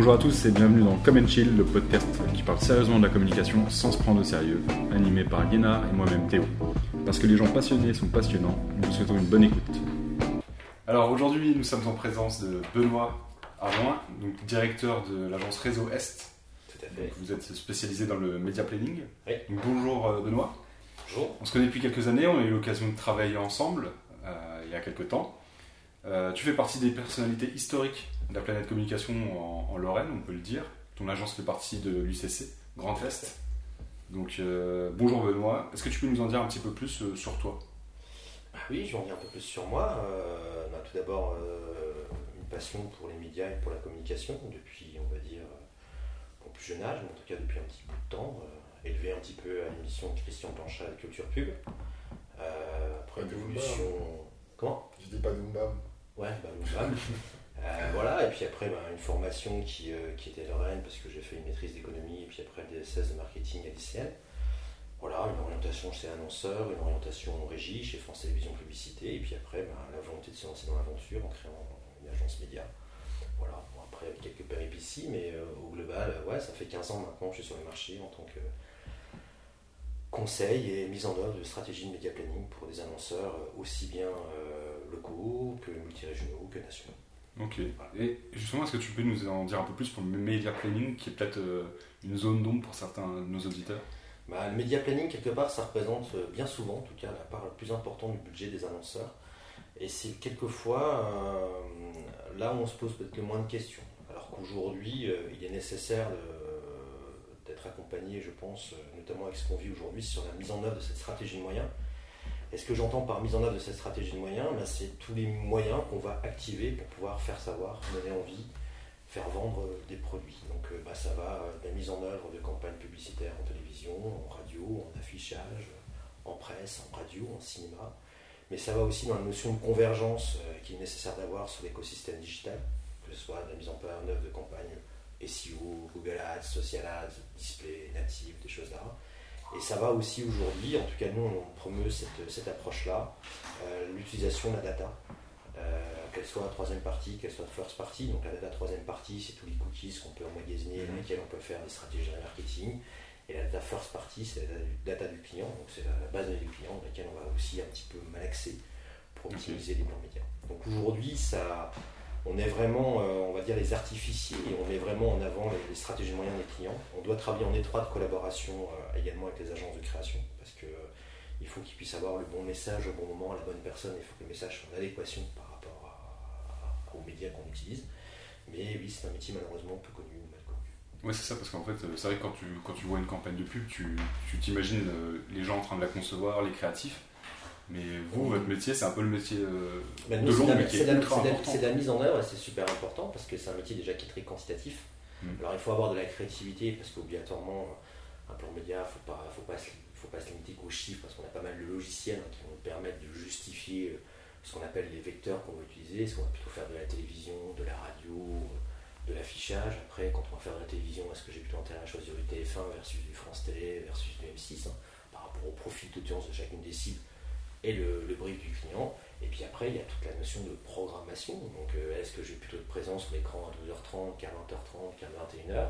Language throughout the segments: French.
Bonjour à tous et bienvenue dans Come and Chill, le podcast qui parle sérieusement de la communication sans se prendre au sérieux, animé par Guénard et moi-même Théo. Parce que les gens passionnés sont passionnants, nous vous souhaitons une bonne écoute. Alors aujourd'hui, nous sommes en présence de Benoît Arloin, donc directeur de l'agence Réseau Est. Tout à fait. Vous êtes spécialisé dans le media planning. Oui. Donc, bonjour euh, Benoît. Bonjour. On se connaît depuis quelques années, on a eu l'occasion de travailler ensemble euh, il y a quelques temps. Euh, tu fais partie des personnalités historiques la planète communication en, en Lorraine, on peut le dire. Ton agence fait partie de l'UCC, Grand Est. Donc euh, bonjour Benoît, est-ce que tu peux nous en dire un petit peu plus euh, sur toi? Bah oui, je vais en dire un peu plus sur moi. Euh, bah, tout d'abord, euh, une passion pour les médias et pour la communication depuis, on va dire, mon plus jeune âge, mais en tout cas depuis un petit bout de temps. euh, élevé un petit peu à l'émission de Christian Blanchat de Culture Pub. Euh, après une évolution. Comment? Je dis pas Doom. Ouais, bah, voilà, et puis après bah, une formation qui, euh, qui était Lorraine parce que j'ai fait une maîtrise d'économie et puis après le DSS de marketing à l'ICN. Voilà, une orientation chez annonceur, une orientation en régie chez France Télévisions Publicité, et puis après bah, la volonté de se lancer dans l'aventure en créant une agence média. Voilà, après quelques péripéties, mais euh, au global, euh, ouais, ça fait 15 ans maintenant que je suis sur le marché en tant que conseil et mise en œuvre de stratégie de média planning pour des annonceurs euh, aussi bien euh, locaux que multirégionaux que nationaux. Ok. Et justement, est-ce que tu peux nous en dire un peu plus pour le media planning, qui est peut-être euh, une zone d'ombre pour certains de nos auditeurs? Bah, le media planning, quelque part, ça représente euh, bien souvent, en tout cas, la part la plus importante du budget des annonceurs. Et c'est quelquefois euh, là où on se pose peut-être le moins de questions. Alors qu'aujourd'hui, il est nécessaire d'être accompagné, je pense, notamment avec ce qu'on vit aujourd'hui, sur la mise en œuvre de cette stratégie de moyens. Et ce que j'entends par mise en œuvre de cette stratégie de moyens, bah, c'est tous les moyens qu'on va activer pour pouvoir faire savoir, donner envie, faire vendre euh, des produits. Donc euh, bah, ça va euh, de la mise en œuvre de campagnes publicitaires en télévision, en radio, en affichage, en presse, en radio, en cinéma. Mais ça va aussi dans la notion de convergence qu'il est nécessaire d'avoir sur l'écosystème digital, que ce soit de la mise en œuvre de campagnes SEO, Google Ads, Social Ads, Display, Native, des choses là. Et ça va aussi aujourd'hui, en tout cas nous on promeut cette, cette approche-là, euh, l'utilisation de la data, euh, qu'elle soit troisième partie, qu'elle soit first party. Donc la data troisième partie, c'est tous les cookies qu'on peut emmagasiner, dans lesquels on peut faire des stratégies de marketing. Et la data first party, c'est la data du client, donc c'est la, base de données du client, dans laquelle on va aussi un petit peu malaxer pour optimiser les plans médias. Donc aujourd'hui, ça, on est vraiment, euh, on va dire, les artificiers et on met vraiment en avant les, stratégies moyennes des clients. On doit travailler en étroite collaboration euh, également avec les agences de création parce que euh, il faut qu'ils puissent avoir le bon message au bon moment, à la bonne personne. Il faut que le message soit en adéquation par rapport aux médias qu'on utilise. Mais oui, c'est un métier malheureusement peu connu ou mal connu. Ouais, c'est ça, parce qu'en fait, c'est vrai que quand tu, quand tu vois une campagne de pub, tu t'imagines les gens en train de la concevoir, les créatifs. Mais vous, Oui. votre métier, c'est un peu le métier euh, Ben, nous, de c'est l'ombre, c'est est de la- de de mise en œuvre et c'est super important parce que c'est un métier déjà qui est très quantitatif. Mm. Alors il faut avoir de la créativité parce qu'obligatoirement, un plan média, il ne faut pas, faut pas, se- faut pas se limiter qu'aux chiffres parce qu'on a pas mal de logiciels hein, qui vont nous permettre de justifier euh, ce qu'on appelle les vecteurs qu'on va utiliser. Est-ce qu'on va plutôt faire de la télévision, de la radio, euh, de l'affichage? Après, quand on va faire de la télévision, est-ce que j'ai plutôt intérêt à choisir du TF1 versus du France Télé versus du M6 hein, par rapport au profil d'audience de chacune des cibles? Et le, le brief du client. Et puis après, il y a toute la notion de programmation. Donc, euh, est-ce que j'ai plutôt de présence sur l'écran à 12h30, qu'à 20h30, qu'à 21h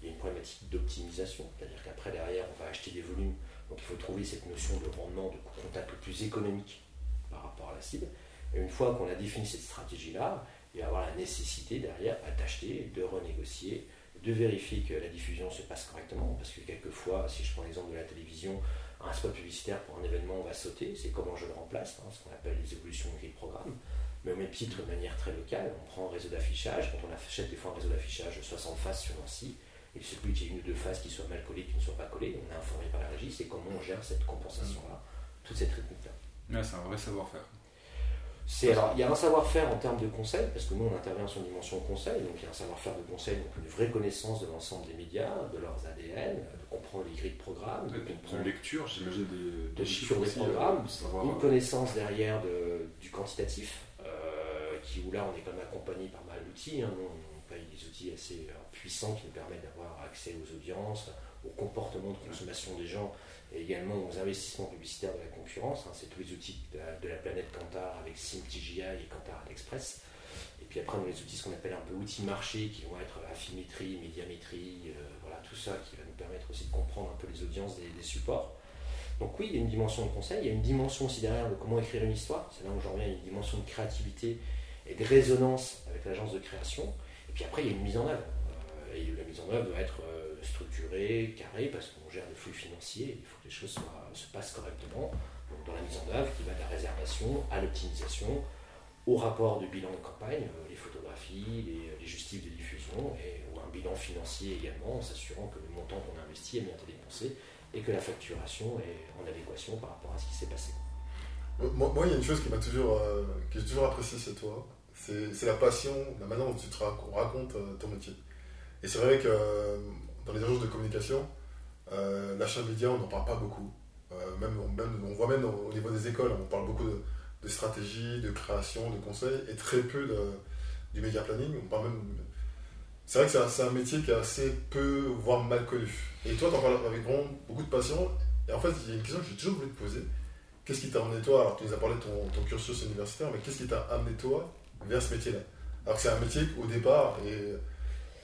Il y a une problématique d'optimisation, c'est-à-dire qu'après, derrière, on va acheter des volumes. Donc, il faut trouver cette notion de rendement, de contact le plus économique par rapport à la cible. Et une fois qu'on a défini cette stratégie-là, il va y avoir la nécessité derrière bah, d'acheter, de renégocier, de vérifier que la diffusion se passe correctement. Parce que quelquefois, si je prends l'exemple de la télévision, un spot publicitaire pour un événement va sauter, c'est comment je le remplace, hein, ce qu'on appelle les évolutions de programme. Mais au même titre, de manière très locale, on prend un réseau d'affichage, quand on achète des fois un réseau d'affichage de 60 faces sur Nancy, peut qu'il y ait une ou deux faces qui soient mal collées, qui ne soient pas collées, on est informé par la régie, c'est comment on gère cette compensation-là, toute cette rythmique-là. C'est un vrai savoir-faire. Alors, il y a un savoir-faire en termes de conseil, parce que nous on intervient sur une dimension conseil, donc il y a un savoir-faire de conseil, donc une vraie connaissance de l'ensemble des médias, de leurs ADN, de comprendre les grilles de programme, de comprendre lecture, j'imagine des, De lecture des programmes, euh, savoir, une euh, connaissance derrière de- du quantitatif, euh, qui où là on est quand même accompagné par mal d'outils. hein. Nous, on paye des outils assez euh, puissants qui nous permettent d'avoir accès aux audiences, au comportement de consommation des gens et également aux investissements publicitaires de la concurrence. hein. C'est tous les outils de la, planète Kantar avec SimTGI et Kantar Express. Et puis après, on a les outils, qu'on appelle un peu outils marché, qui vont être affimétrie, médiamétrie, voilà, tout ça qui va nous permettre aussi de comprendre un peu les audiences des, supports. Donc oui, il y a une dimension de conseil, il y a une dimension aussi derrière de comment écrire une histoire. C'est là où j'en reviens, une dimension de créativité et de résonance avec l'agence de création. Et puis après, il y a une mise en œuvre. et la mise en œuvre doit être structurée, carrée, parce qu'on gère le flux financier, il faut que les choses se passent correctement. Dans la mise en œuvre, qui va de la réservation à l'optimisation, au rapport de bilan de campagne, euh, les photographies, les, les justifs de diffusion, et, ou un bilan financier également, en s'assurant que le montant qu'on a investi est bien dépensé et que la facturation est en adéquation par rapport à ce qui s'est passé. Moi, il y a une chose qui m'a toujours, euh, que j'ai toujours apprécié chez toi, c'est la passion, la manière dont tu te racontes euh, ton métier. Et c'est vrai que dans les agences de communication, l'achat média, on n'en parle pas beaucoup. même, on voit même au niveau des écoles, on parle beaucoup de, stratégie, de création, de conseils, et très peu du média planning. On même... C'est vrai que c'est un, métier qui est assez peu, voire mal connu. Et toi, tu en parles avec beaucoup de passion. Et en fait, il y a une question que j'ai toujours voulu te poser. Qu'est-ce qui t'a amené toi? Alors, tu nous as parlé de ton, cursus universitaire, mais qu'est-ce qui t'a amené toi vers ce métier-là? Alors que c'est un métier au départ, et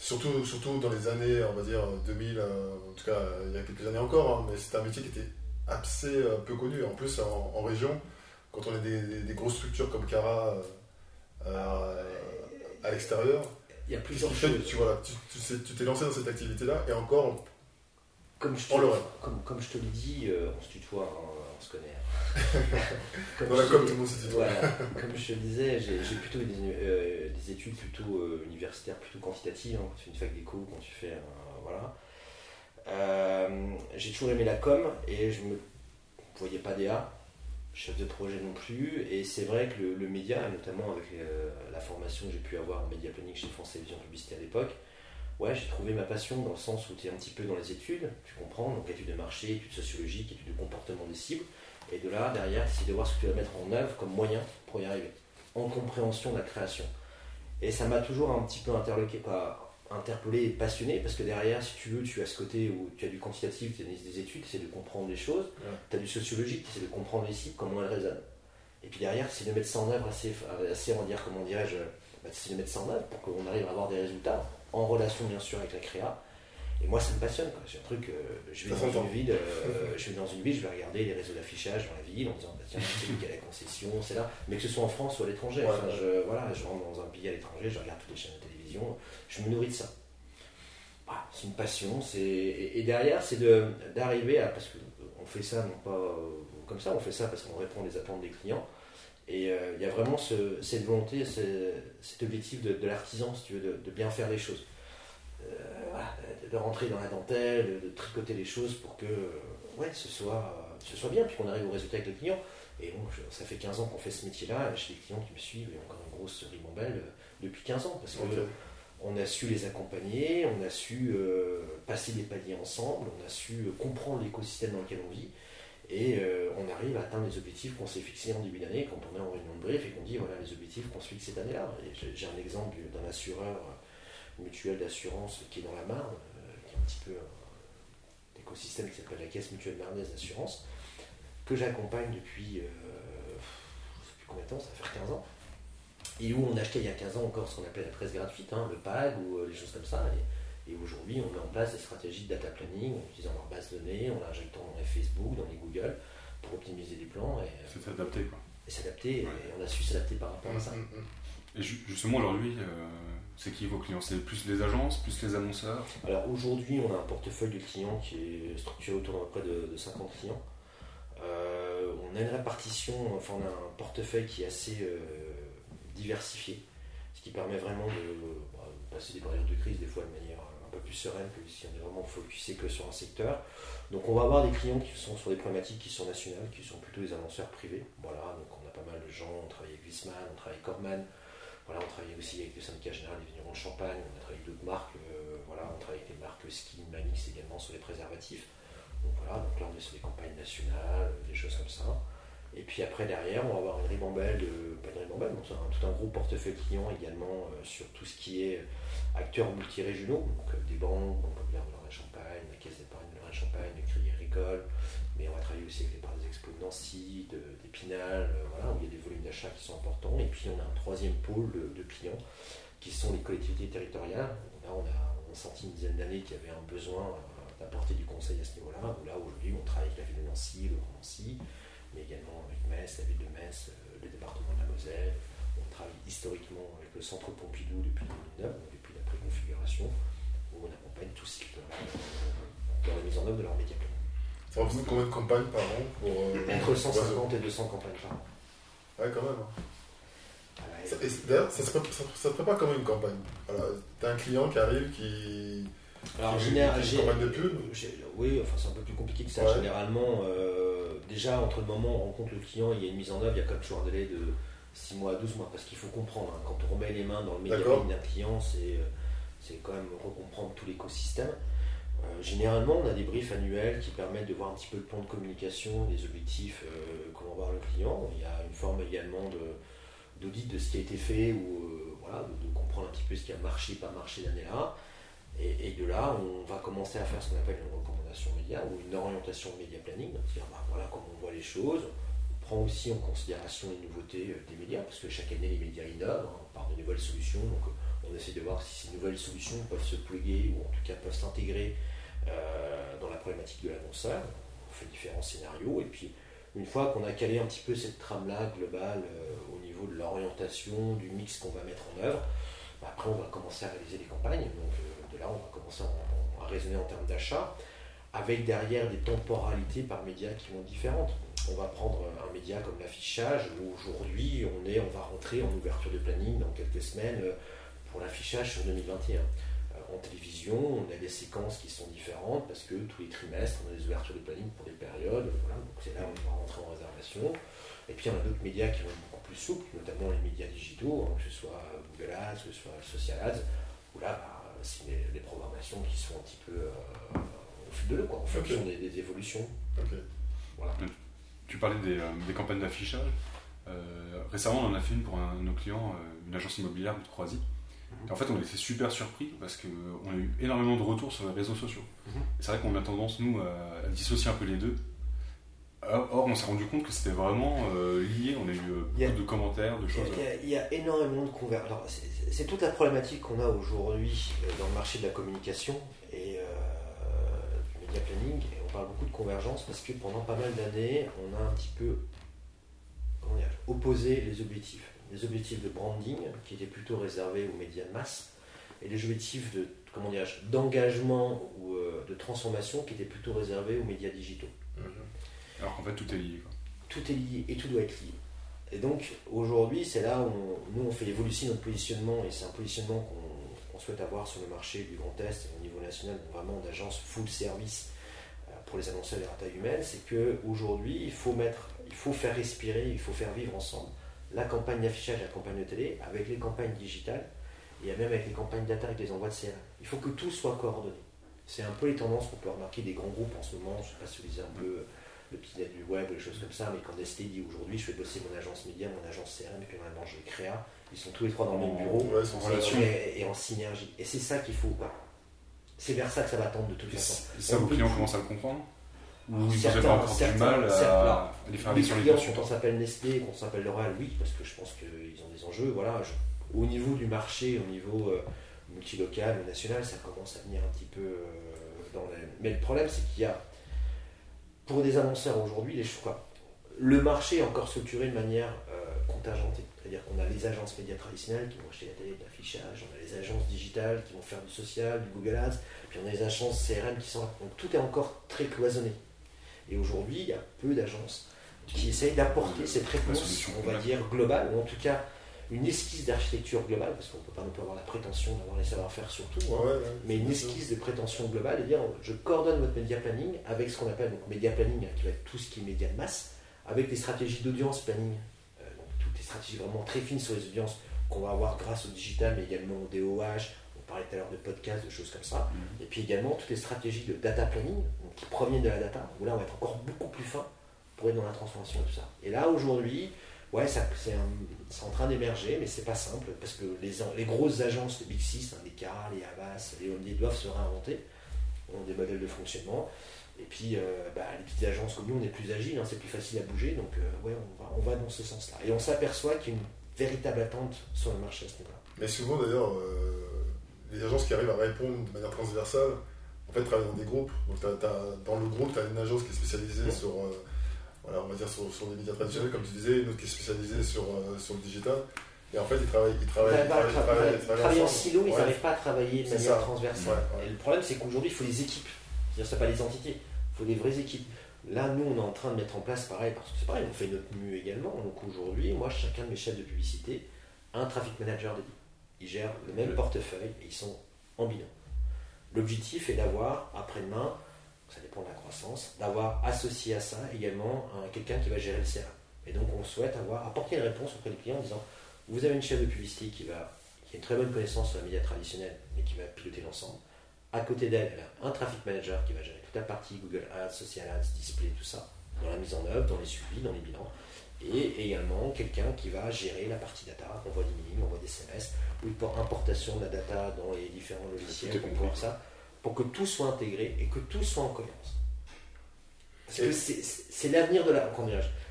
surtout, surtout dans les années, on va dire 2000, euh, en tout cas il y a quelques années encore, hein, mais c'était un métier qui était assez euh, peu connu. En plus, en région, quand on a des, grosses structures comme Cara euh, à l'extérieur, il y a plusieurs choses. tu, tu, t'es lancé dans cette activité-là et encore, comme je, te, comme, comme je te dit, euh, on se tutoie, hein, on se connaît. Comme, comme tout le monde se tutoie. comme je te le disais, j'ai plutôt des, euh, des, études plutôt universitaires, plutôt quantitatives. Hein, quand tu fais une fac d'éco, quand tu fais. voilà. j'ai toujours aimé la com et je me voyais pas DA chef de projet non plus. Et c'est vrai que le, média, notamment avec euh, la formation que j'ai pu avoir en média planning chez France Télévisions Publicité à l'époque, ouais, j'ai trouvé ma passion dans le sens où tu es un petit peu dans les études, tu comprends, donc études de marché, études sociologiques, études de comportement des cibles. Et de là, derrière, c'est de voir ce que tu vas mettre en œuvre comme moyen pour y arriver, en compréhension de la création. Et ça m'a toujours un petit peu interloqué, pas interpellé et passionné, parce que derrière, si tu veux, tu as ce côté où tu as du quantitatif, tu as des études, tu essaies de comprendre les choses, tu as du sociologique, tu essaies de comprendre les cibles, comment elles résonnent. Et puis derrière, c'est de mettre ça en œuvre assez, assez on dire, comment dirais-je, bah, c'est de mettre ça en œuvre pour qu'on arrive à avoir des résultats, en relation bien sûr avec la créa. Et moi, ça me passionne. C'est un truc, euh, je, vais dans une ville, euh, je vais dans une ville, je vais regarder les réseaux d'affichage dans la ville en disant, bah, tiens, c'est lui qui a la concession, c'est là. Mais que ce soit en France ou à l'étranger. enfin, je, voilà, je rentre dans un pays à l'étranger, je regarde toutes les chaînes de télévision, je me nourris de ça. Ah, c'est une passion. Et, derrière, c'est d'arriver à. Parce qu'on fait ça, non pas euh, comme ça, on fait ça parce qu'on répond aux attentes des clients. Et euh, il y a vraiment cette volonté, cet objectif de, l'artisan, si tu veux, de, bien faire les choses. Euh, de, rentrer dans la dentelle, de, tricoter les choses pour que ouais, ce, soit, ce soit bien, puis qu'on arrive au résultat avec le client. Et bon, ça fait 15 ans qu'on fait ce métier-là, j'ai des clients qui me suivent, et encore une grosse ribambelle depuis 15 ans. Parce que on a su les accompagner, on a su euh, passer des paliers ensemble, on a su euh, comprendre l'écosystème dans lequel on vit, et euh, on arrive à atteindre les objectifs qu'on s'est fixés en début d'année quand on est en réunion de brief et qu'on dit voilà les objectifs qu'on se fixe cette année-là. J'ai un exemple d'un assureur mutuel d'assurance qui est dans la Marne, un petit peu un écosystème qui s'appelle la Caisse mutuelle marnaise d'assurance, que j'accompagne depuis, je ne sais plus combien de temps, ça fait 15 ans et où on achetait il y a 15 ans encore ce qu'on appelait la presse gratuite, hein, le PAG ou euh, les choses comme ça. Et, aujourd'hui, on met en place des stratégies de data planning en utilisant leur base de données, en l'injectant dans les Facebook, dans les Google, pour optimiser les plans. Et, euh, C'est s'adapter quoi. Et s'adapter, et on a su s'adapter par rapport à ça. Mm, mm, mm. Et justement, aujourd'hui, euh, c'est qui vos clients? C'est plus les agences, plus les annonceurs? Alors aujourd'hui, on a un portefeuille de clients qui est structuré autour d'à près de, 50 clients. on a une répartition, enfin on a un portefeuille qui est assez diversifié, ce qui permet vraiment de bah, passer des périodes de crise des fois de manière un peu plus sereine que si on est vraiment focusé que sur un secteur. Donc on va avoir des clients qui sont sur des problématiques qui sont nationales, qui sont plutôt des annonceurs privés. Voilà, donc on a pas mal de gens, on travaille avec Wiesmann, on travaille avec Corman, on travaille aussi avec le syndicat général des vignerons de Champagne, on a travaillé avec d'autres marques, euh, voilà, on travaille avec des marques Skin, Manix également sur les préservatifs. Donc voilà, donc là on est sur des campagnes nationales, des choses comme ça. Et puis après, derrière, on va avoir une ribambelle, de, pas une ribambelle, mais tout un gros portefeuille client également euh, sur tout ce qui est acteurs multirégionaux, donc euh, des banques, Banque de la Champagne, la Caisse d'épargne de la Champagne, le Crédit Agricole, mais on va travailler aussi avec les parts des exponents Nancy, d'Épinal, voilà, où il y a des volumes d'achat qui sont importants. Et puis on a un troisième pôle de, clients qui sont les collectivités territoriales. Là, on a, senti une dizaine d'années qu'il y avait un besoin d'apporter du conseil à ce niveau-là. Là, aujourd'hui, on travaille avec la ville de Nancy, le Grand Nancy, mais également avec Metz, la ville de Metz, le département de la Moselle. On travaille historiquement avec le centre Pompidou depuis 2009, depuis la préconfiguration, où on accompagne tout cycle dans la mise en œuvre de leur média Ça représente combien de campagnes par an pour, euh, Entre 150 et 200 campagnes par an. Ouais, quand même. Hein. D'ailleurs, ça ne se, prépare comme une campagne. tu as un client qui arrive qui. Alors, généralement. Une campagne de pub Oui, enfin, c'est un peu plus compliqué que ça. Généralement, euh, déjà, entre le moment où on rencontre le client, il y a une mise en œuvre, il y a quand même toujours un délai de 6 mois à 12 mois. Parce qu'il faut comprendre, hein, quand on remet les mains dans le média d'un client, c'est quand même recomprendre tout l'écosystème. Euh, généralement, on a des briefs annuels qui permettent de voir un petit peu le plan de communication, les objectifs euh, va voir le client. Il y a une forme également d'audit de, ce qui a été fait ou euh, voilà, de, comprendre un petit peu ce qui a marché, pas marché l'année-là. Et, de là, on va commencer à faire ce qu'on appelle une recommandation média ou une orientation média planning, dire bah, voilà comment on voit les choses. On prend aussi en considération les nouveautés des médias, parce que chaque année les médias innovent, hein, par de nouvelles solutions. Donc on essaie de voir si ces nouvelles solutions peuvent se plugger ou en tout cas peuvent s'intégrer dans la problématique de l'annonceur. On fait différents scénarios et puis une fois qu'on a calé un petit peu cette trame-là globale euh, au niveau de l'orientation, du mix qu'on va mettre en œuvre, bah, après on va commencer à réaliser des campagnes. Donc euh, de là on va commencer à, raisonner en termes d'achat avec derrière des temporalités par média qui vont différentes. On va prendre un média comme l'affichage, où aujourd'hui on, est, on va rentrer en ouverture de planning dans quelques semaines pour l'affichage sur 2021 en télévision, on a des séquences qui sont différentes parce que tous les trimestres, on a des ouvertures de planning pour des périodes. Voilà, donc c'est là où on va rentrer en réservation. Et puis, il y en a d'autres médias qui vont être beaucoup plus souples, notamment les médias digitaux, hein, que ce soit Google Ads, que ce soit Social Ads, où là, bah, c'est des, programmations qui sont un petit peu euh, au fil de l'eau, en fonction des, évolutions. Voilà. Tu parlais des, euh, campagnes d'affichage. Euh, récemment, on en a fait une pour un, de nos clients, une agence immobilière de Croatie. Et en fait, on était super surpris parce qu'on a eu énormément de retours sur les réseaux sociaux. Mhm. C'est vrai qu'on a tendance, nous, à, dissocier un peu les deux. Or, on s'est rendu compte que c'était vraiment euh, lié. On a eu euh, beaucoup de commentaires, de choses. Il y a, énormément de convergences. C'est toute la problématique qu'on a aujourd'hui euh, dans le marché de la communication et du media planning. Et on parle beaucoup de convergence parce que pendant pas mal d'années, on a un petit peu opposé les objectifs des objectifs de branding qui étaient plutôt réservés aux médias de masse et les objectifs de comment d'engagement ou euh, de transformation qui étaient plutôt réservés aux médias digitaux. Mhm. Alors qu'en fait tout est lié. Tout est lié et tout doit être lié. Et donc aujourd'hui c'est là où nous on fait évoluer notre positionnement et c'est un positionnement qu'on souhaite avoir sur le marché du Grand Est au niveau national, vraiment d'agence full service euh, pour les annonceurs et la taille humaine, c'est qu'aujourd'hui il faut mettre, il faut faire respirer, il faut faire vivre ensemble la campagne d'affichage et la campagne de télé, avec les campagnes digitales, et même avec les campagnes data avec les envois de CRM. Il faut que tout soit coordonné. C'est un peu les tendances qu'on peut remarquer des grands groupes en ce moment. Je ne sais pas si vous lisez un peu le petit net du web ou des choses comme ça, mais quand Nestlé dit aujourd'hui je fais bosser mon agence média, mon agence CRM et puis mon agence créa, ils sont tous les trois dans le même bureau et, en synergie. Et c'est ça qu'il faut. C'est vers ça que ça va tendre de toute façon. Et ça, vos clients commencent à le comprendre ou certains, vous avez encore du mal à, les faire aller sur les Quand on s'appelle Nestlé, qu'on s'appelle L'Oréal, oui, parce que je pense qu'ils ont des enjeux. Voilà, au niveau du marché, au niveau euh, multilocal ou national, ça commence à venir un petit peu euh, dans la... Mais le problème, c'est qu'il y a, pour des annonceurs aujourd'hui, les choix. Le marché est encore structuré de manière euh, contingentée. C'est-à-dire qu'on a les agences médias traditionnelles qui vont acheter la télé, de l'affichage, on a les agences digitales qui vont faire du social, du Google Ads, puis on a les agences CRM qui sont là. Donc tout est encore très cloisonné. Et aujourd'hui, il y a peu d'agences qui essayent d'apporter cette réponse, on va dire, globale, ou en tout cas une esquisse d'architecture globale, parce qu'on ne peut pas avoir la prétention d'avoir les savoir-faire surtout, hein, mais une esquisse de prétention globale, et dire je coordonne votre média planning avec ce qu'on appelle donc média planning, hein, qui va être tout ce qui est média de masse, avec des stratégies d'audience planning, euh, donc toutes les stratégies vraiment très fines sur les audiences qu'on va avoir grâce au digital, mais également au DOH, on parlait tout à l'heure de podcasts, de choses comme ça, mm. et puis également toutes les stratégies de data planning, qui proviennent de la data, où là on va être encore beaucoup plus fin pour être dans la transformation et tout ça. Et là aujourd'hui, ouais, c'est en train d'émerger, mais c'est pas simple parce que les, grosses agences, les Big Six, hein, les Cara, les Havas, les Omni doivent se réinventer. ont des modèles de fonctionnement. Et puis, euh, bah, les petites agences comme nous, on est plus agile, hein, c'est plus facile à bouger, donc euh, ouais, on va, on va dans ce sens-là. Et on s'aperçoit qu'il y a une véritable attente sur le marché à ce niveau-là. Mais souvent d'ailleurs, euh, les agences qui arrivent à répondre de manière transversale, en fait, travaillent dans des groupes. Donc dans le groupe, tu as une agence qui est spécialisée Ouais. sur, euh, voilà, on va dire sur, sur les médias traditionnels, comme tu disais, une autre qui est spécialisée sur, euh, sur le digital. Et en fait, ils travaillent, ils Ils travaillent, pas à ils travaillent- ils ils travaillent travaillent en silo, ils Ouais. n'arrivent pas à travailler de manière ça. transversale. Ouais, ouais. Et le problème, c'est qu'aujourd'hui, il faut des équipes. C'est-à-dire, c'est pas des entités, il faut des vraies équipes. Là, nous, on est en train de mettre en place pareil, parce que c'est pareil, on fait notre mue également. Donc aujourd'hui, moi, chacun de mes chefs de publicité a un traffic manager dédié. Ils gèrent le même portefeuille et ils sont en binôme. L'objectif est d'avoir, après-demain, ça dépend de la croissance, d'avoir associé à ça également un- quelqu'un qui va gérer le CRM. Et donc, on souhaite avoir apporté une réponse auprès des clients en disant vous avez une chef de publicité qui, va, qui a une très bonne connaissance sur la média traditionnelle, mais qui va piloter l'ensemble. À côté d'elle, elle a un traffic manager qui va gérer toute la partie Google Ads, Social Ads, Display, tout ça, dans la mise en œuvre, dans les suivis, dans les bilans. Et également quelqu'un qui va gérer la partie data, envoi d'emailing, envoi d'SMS, ou pour importation de la data dans les différents logiciels pour pouvoir ça, pour que tout soit intégré et que tout soit en cohérence. Parce que Et- c'est c'est l'avenir de la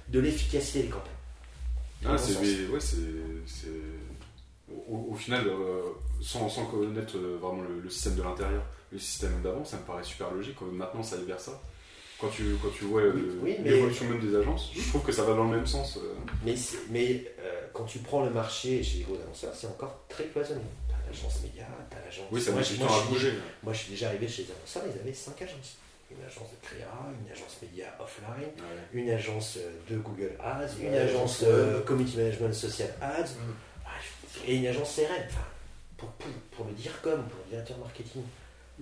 de l'efficacité des campagnes. Ah, c'est, ouais, Au, au final, euh, sans, sans connaître euh, vraiment le, le système de l'intérieur, le système d'avant, ça me paraît super logique. quand Maintenant, ça aille vers ça. Quand tu, quand tu vois euh, Oui, l'évolution même des agences, je trouve que ça va dans le même sens. euh. Mais, mais euh, quand tu prends le marché chez les gros annonceurs, c'est encore très cloisonné. Tu as l'agence média, tu as l'agence. Oui, ça moi, je- moi, je à suis- bouger. Moi, je suis déjà arrivé chez les annonceurs, ils avaient cinq agences. Une agence de créa, une agence média offline, Ouais. une agence de Google Ads, une Ouais, agence. Community Management Social Ads, Mm. bref, et une agence CRM. Enfin, pour, pour, pour le dire comme, pour le directeur marketing,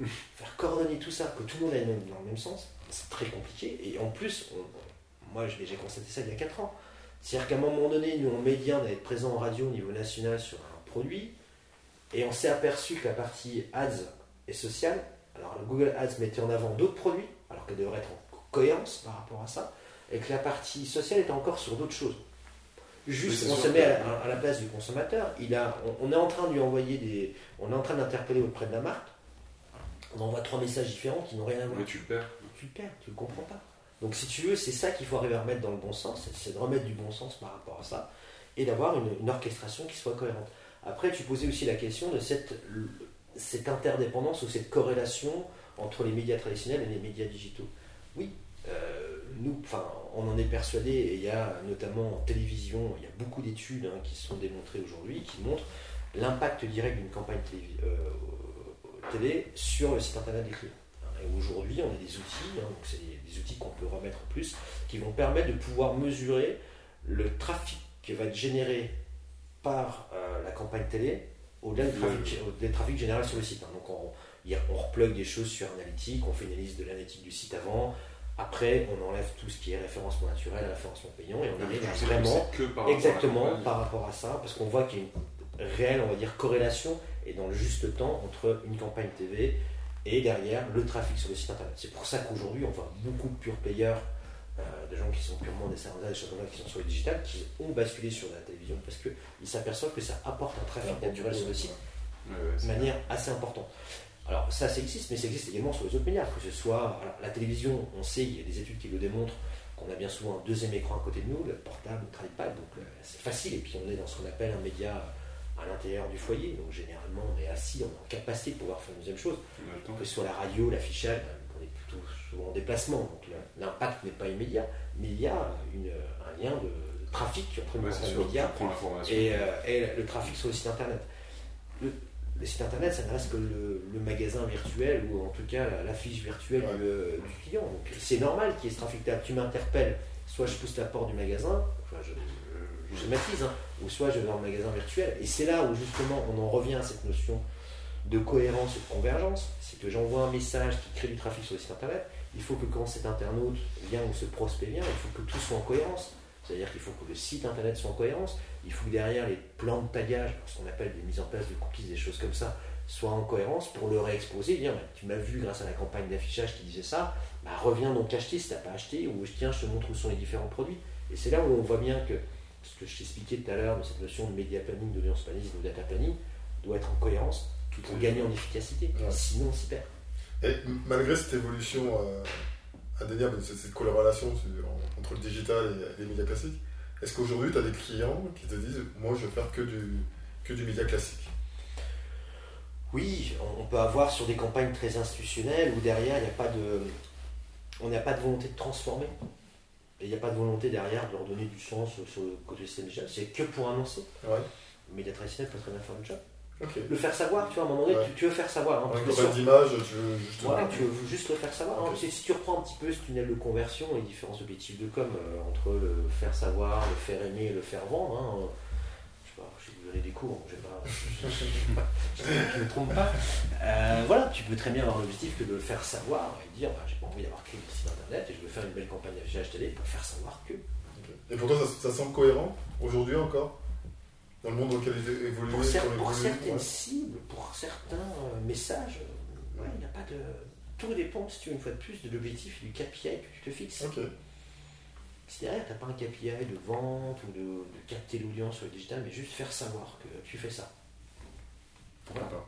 faire coordonner tout ça, que tout le monde aille dans le même sens, c'est très compliqué. Et en plus, on- moi j'ai constaté ça il y a 4 ans. C'est-à-dire qu'à un moment donné, nous on allait être présent en radio au niveau national sur un produit, et on s'est aperçu que la partie ads et sociale, alors le Google Ads mettait en avant d'autres produits, alors qu'elle devrait être en cohérence par rapport à ça, et que la partie sociale était encore sur d'autres choses. Juste, Oui, on se met à la, à la place du consommateur. Il a, on, on est en train de lui envoyer des, on est en train d'interpeller auprès de la marque. On envoie trois messages différents qui n'ont rien à voir Mais tu le perds. tu le perds, tu le comprends pas. Donc si tu veux, c'est ça qu'il faut arriver à remettre dans le bon sens, c'est- de remettre du bon sens par rapport à ça, et d'avoir une, une orchestration qui soit cohérente. Après, tu posais aussi la question de cette, cette interdépendance ou cette corrélation entre les médias traditionnels et les médias digitaux. Oui, euh, nous, enfin, on en est persuadé, et il y a notamment en télévision, il y a beaucoup d'études hein, qui sont démontrées aujourd'hui, qui montrent l'impact direct d'une campagne euh, télé sur le site internet des clients. Et aujourd'hui, on a des outils, hein, donc c'est des, outils qu'on peut remettre en plus, qui vont permettre de pouvoir mesurer le trafic qui va être généré par euh, la campagne télé au-delà du trafic, des trafics générés sur le site. hein. Donc on, on replug des choses sur Analytics, on fait une analyse de l'analytique du site avant, après on enlève tout ce qui est référencement naturel, référencement payant, et on arrive à Je sais vraiment que par Exactement, par rapport à ça, parce qu'on voit qu'il y a une réelle, on va dire, corrélation et dans le juste temps entre une campagne TV et derrière le trafic sur le site internet. C'est pour ça qu'aujourd'hui, on voit beaucoup de pure payeurs, euh, de gens qui sont purement des serveurs, des choses comme ça, qui sont sur le digital, qui ont basculé sur la télévision parce qu'ils s'aperçoivent que ça apporte un trafic naturel sur le site Ouais, ouais, de manière assez importante. Alors ça, ça existe, mais ça existe également sur les autres médias, que ce soit alors, la télévision, on sait, il y a des études qui le démontrent, qu'on a bien souvent un deuxième écran à côté de nous, le portable, le trackpad, donc euh, c'est facile, et puis on est dans ce qu'on appelle un média à l'intérieur du foyer, donc généralement on est assis, on est en capacité de pouvoir faire une deuxième chose, le que ce soit la radio, l'affichage, on est plutôt souvent en déplacement, donc le- l'impact n'est pas immédiat, mais il y a une- un lien de trafic entre Ouais, sûr, média et, euh, et le trafic sur le site internet. Le, le site internet, ça ne reste que le, le magasin virtuel ou en tout cas la, fiche virtuelle Ouais. euh, du client. Donc c'est normal qu'il y ait ce trafic-là. Tu m'interpelles, soit je pousse la porte du magasin, enfin, je, je, schématise, hein, ou soit je vais le magasin virtuel. Et c'est là où justement on en revient à cette notion de cohérence et de convergence. C'est que j'envoie un message qui crée du trafic sur le site internet. Il faut que quand cet internaute vient ou ce prospect vient, il faut que tout soit en cohérence. C'est-à-dire qu'il faut que le site internet soit en cohérence, il faut que derrière les plans de tagage, ce qu'on appelle des mises en place de cookies, des choses comme ça, soient en cohérence pour le réexposer, dire bah, tu m'as vu grâce à la campagne d'affichage qui disait ça, bah, reviens donc acheter si tu n'as pas acheté, ou tiens, je te montre où sont les différents produits. Et c'est là où on voit bien que ce que je t'expliquais tout à l'heure de cette notion de média planning, d'audience planning, de data planning, doit être en cohérence Tout pour gagner en efficacité. Ouais. Sinon, on s'y perd. Et malgré cette évolution euh, indéniable, cette, cette corrélation entre le digital et les médias classiques, est-ce qu'aujourd'hui tu as des clients qui te disent Moi je veux faire que du, que du média classique? Oui, on peut avoir sur des campagnes très institutionnelles où derrière il n'y a pas de. On n'a pas de volonté de transformer. Et il n'y a pas de volonté derrière de leur donner du sens sur le côté système. C'est que pour annoncer. Ouais. Le média traditionnel peut très bien faire le job. Ok. Le faire savoir, tu vois, à un moment donné, Ouais. tu, tu veux faire savoir. hein, campagne sur- d'image, tu veux juste. Voilà, tu veux juste le faire savoir. hein, si tu reprends un petit peu ce tunnel de conversion et les différents objectifs de com euh, entre le faire savoir, le faire aimer et le faire vendre, hein, des cours, je ne me trompe pas. Euh, voilà, tu peux très bien avoir l'objectif que de le faire savoir et dire bah, j'ai pas envie d'avoir créé un site internet et je veux faire une belle campagne télé pour faire savoir que. Et pour toi, ça, ça semble cohérent aujourd'hui encore Dans le monde dans lequel il évolue Pour, cer- pour certaines ouais. cibles, pour certains euh, messages, euh, ouais, il n'y a pas de. Tout dépend, si tu veux, une fois de plus, de l'objectif et du KPI que tu te fixes. Si derrière, tu n'as pas un KPI de vente ou de, de capter l'audience sur le digital, mais juste faire savoir que tu fais ça. Pourquoi pas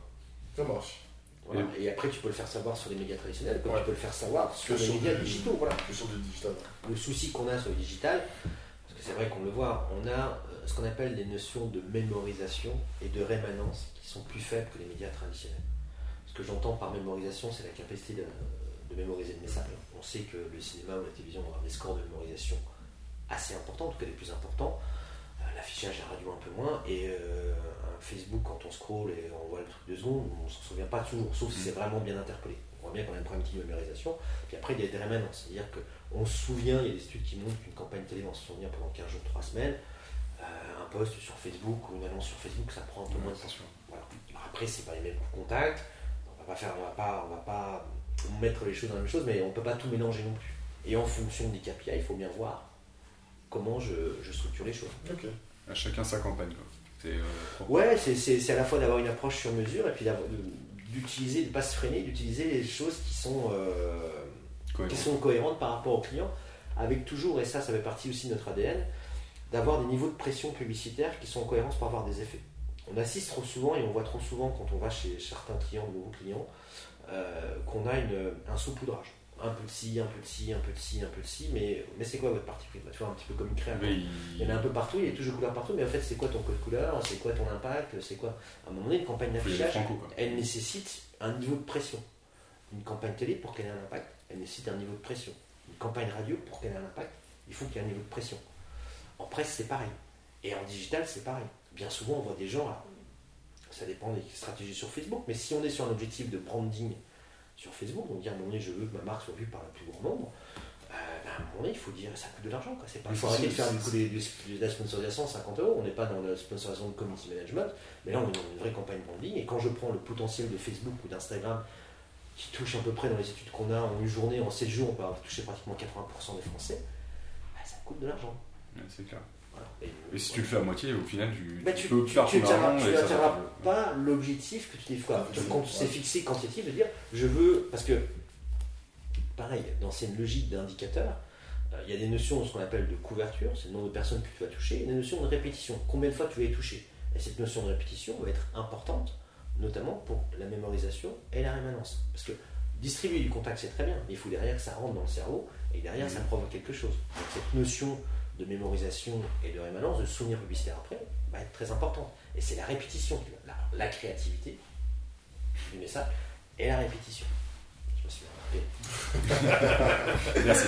Ça marche. Voilà. Et après, tu peux le faire savoir sur les médias traditionnels, comme Ouais. tu peux le faire savoir sur les médias du- digitaux. Voilà. Que sur du digital. Le souci qu'on a sur le digital, parce que c'est vrai qu'on le voit, on a euh, ce qu'on appelle des notions de mémorisation et de rémanence qui sont plus faibles que les médias traditionnels. Ce que j'entends par mémorisation, c'est la capacité de, de mémoriser le message. On sait que le cinéma ou la télévision avoir des scores de mémorisation assez importants, en tout cas les plus importants. Euh, L'affichage, la radio un peu moins. Et euh, un Facebook, quand on scroll et on voit le truc de secondes, on ne s'en souvient pas toujours, sauf si c'est vraiment bien interpellé. On voit bien qu'on a une problématique de mémorisation. Puis après, il y a des rémanences. C'est-à-dire qu'on se souvient, il y a des études qui montrent qu'une campagne télé, on se souvient pendant 15 jours, 3 semaines. Euh, un post sur Facebook ou une annonce sur Facebook, ça prend un peu moins de temps. Voilà. Après, c'est pas les mêmes contacts. On va pas faire, on va pas, on va pas mettre les choses dans la même chose, mais on peut pas tout mélanger non plus. Et en fonction des KPI, il faut bien voir comment je, je structure les choses. Ok. À chacun sa campagne. Quoi. C'est euh. Ouais, c'est- à la fois d'avoir une approche sur mesure et puis d'utiliser, de ne pas se freiner, d'utiliser les choses qui sont, euh, qui sont cohérentes par rapport au client, avec toujours, et ça, ça fait partie aussi de notre ADN, d'avoir des niveaux de pression publicitaire qui sont en cohérence pour avoir des effets. On assiste trop souvent et on voit trop souvent quand on va chez certains clients, nouveaux clients, euh, qu'on a une, un saupoudrage. Un peu de ci, un peu de ci, un peu de ci, un peu de ci, mais, mais c'est quoi votre partie prise Tu vois, un petit peu comme une création. Mais Il y en a un peu partout, il y a toujours couleur partout, mais en fait, c'est quoi ton code couleur C'est quoi ton impact C'est quoi À un moment donné, une campagne d'affichage, elle nécessite un niveau de pression. Une campagne télé, pour qu'elle ait un impact, elle nécessite un niveau de pression. Une campagne radio, pour qu'elle ait un impact, il faut qu'il y ait un niveau de pression. En presse, c'est pareil. Et en digital, c'est pareil. Bien souvent, on voit des gens, alors, ça dépend des stratégies sur Facebook, mais si on est sur un objectif de branding sur Facebook, on dit à un moment donné, je veux que ma marque soit vue par le plus grand nombre, euh, ben, à un moment donné, il faut dire, ça coûte de l'argent. quoi. C'est pas, il faut arrêter de faire du coup des- du- de la sponsorisation à 50 euros. On n'est pas dans la sponsorisation de community management, mais là, on est dans une vraie campagne branding. Et quand je prends le potentiel de Facebook ou d'Instagram, qui touche à peu près dans les études qu'on a en une journée, en 7 jours, on peut avoir touché pratiquement 80% des Français, ben, ça coûte de l'argent. Ouais, c'est clair. Et- Et si tu le fais à moitié, au final, tu, bah, tu tu peux tu- faire tu ton n'atteindras- argent tu n'atteindras pas l'objectif que tu t'es fait. Quand Ouais. tu t'es fixé quantitatif, de dire je veux. Parce que, pareil, dans cette logique d'indicateur, euh, il y a des notions de ce qu'on appelle de couverture, c'est le nombre de personnes que tu vas toucher, et des notions de répétition, combien de fois tu vas les toucher? Et cette notion de répétition va être importante, notamment pour la mémorisation et la rémanence. Parce que distribuer du contact, c'est très bien, mais il faut derrière que ça rentre dans le cerveau, et derrière, ça provoque quelque chose. Donc cette notion de mémorisation et de rémanence, de souvenir publicitaire après, va être très importante. Et c'est la répétition, qui va- la, la créativité du message et la répétition. Je me suis rappelé. Merci.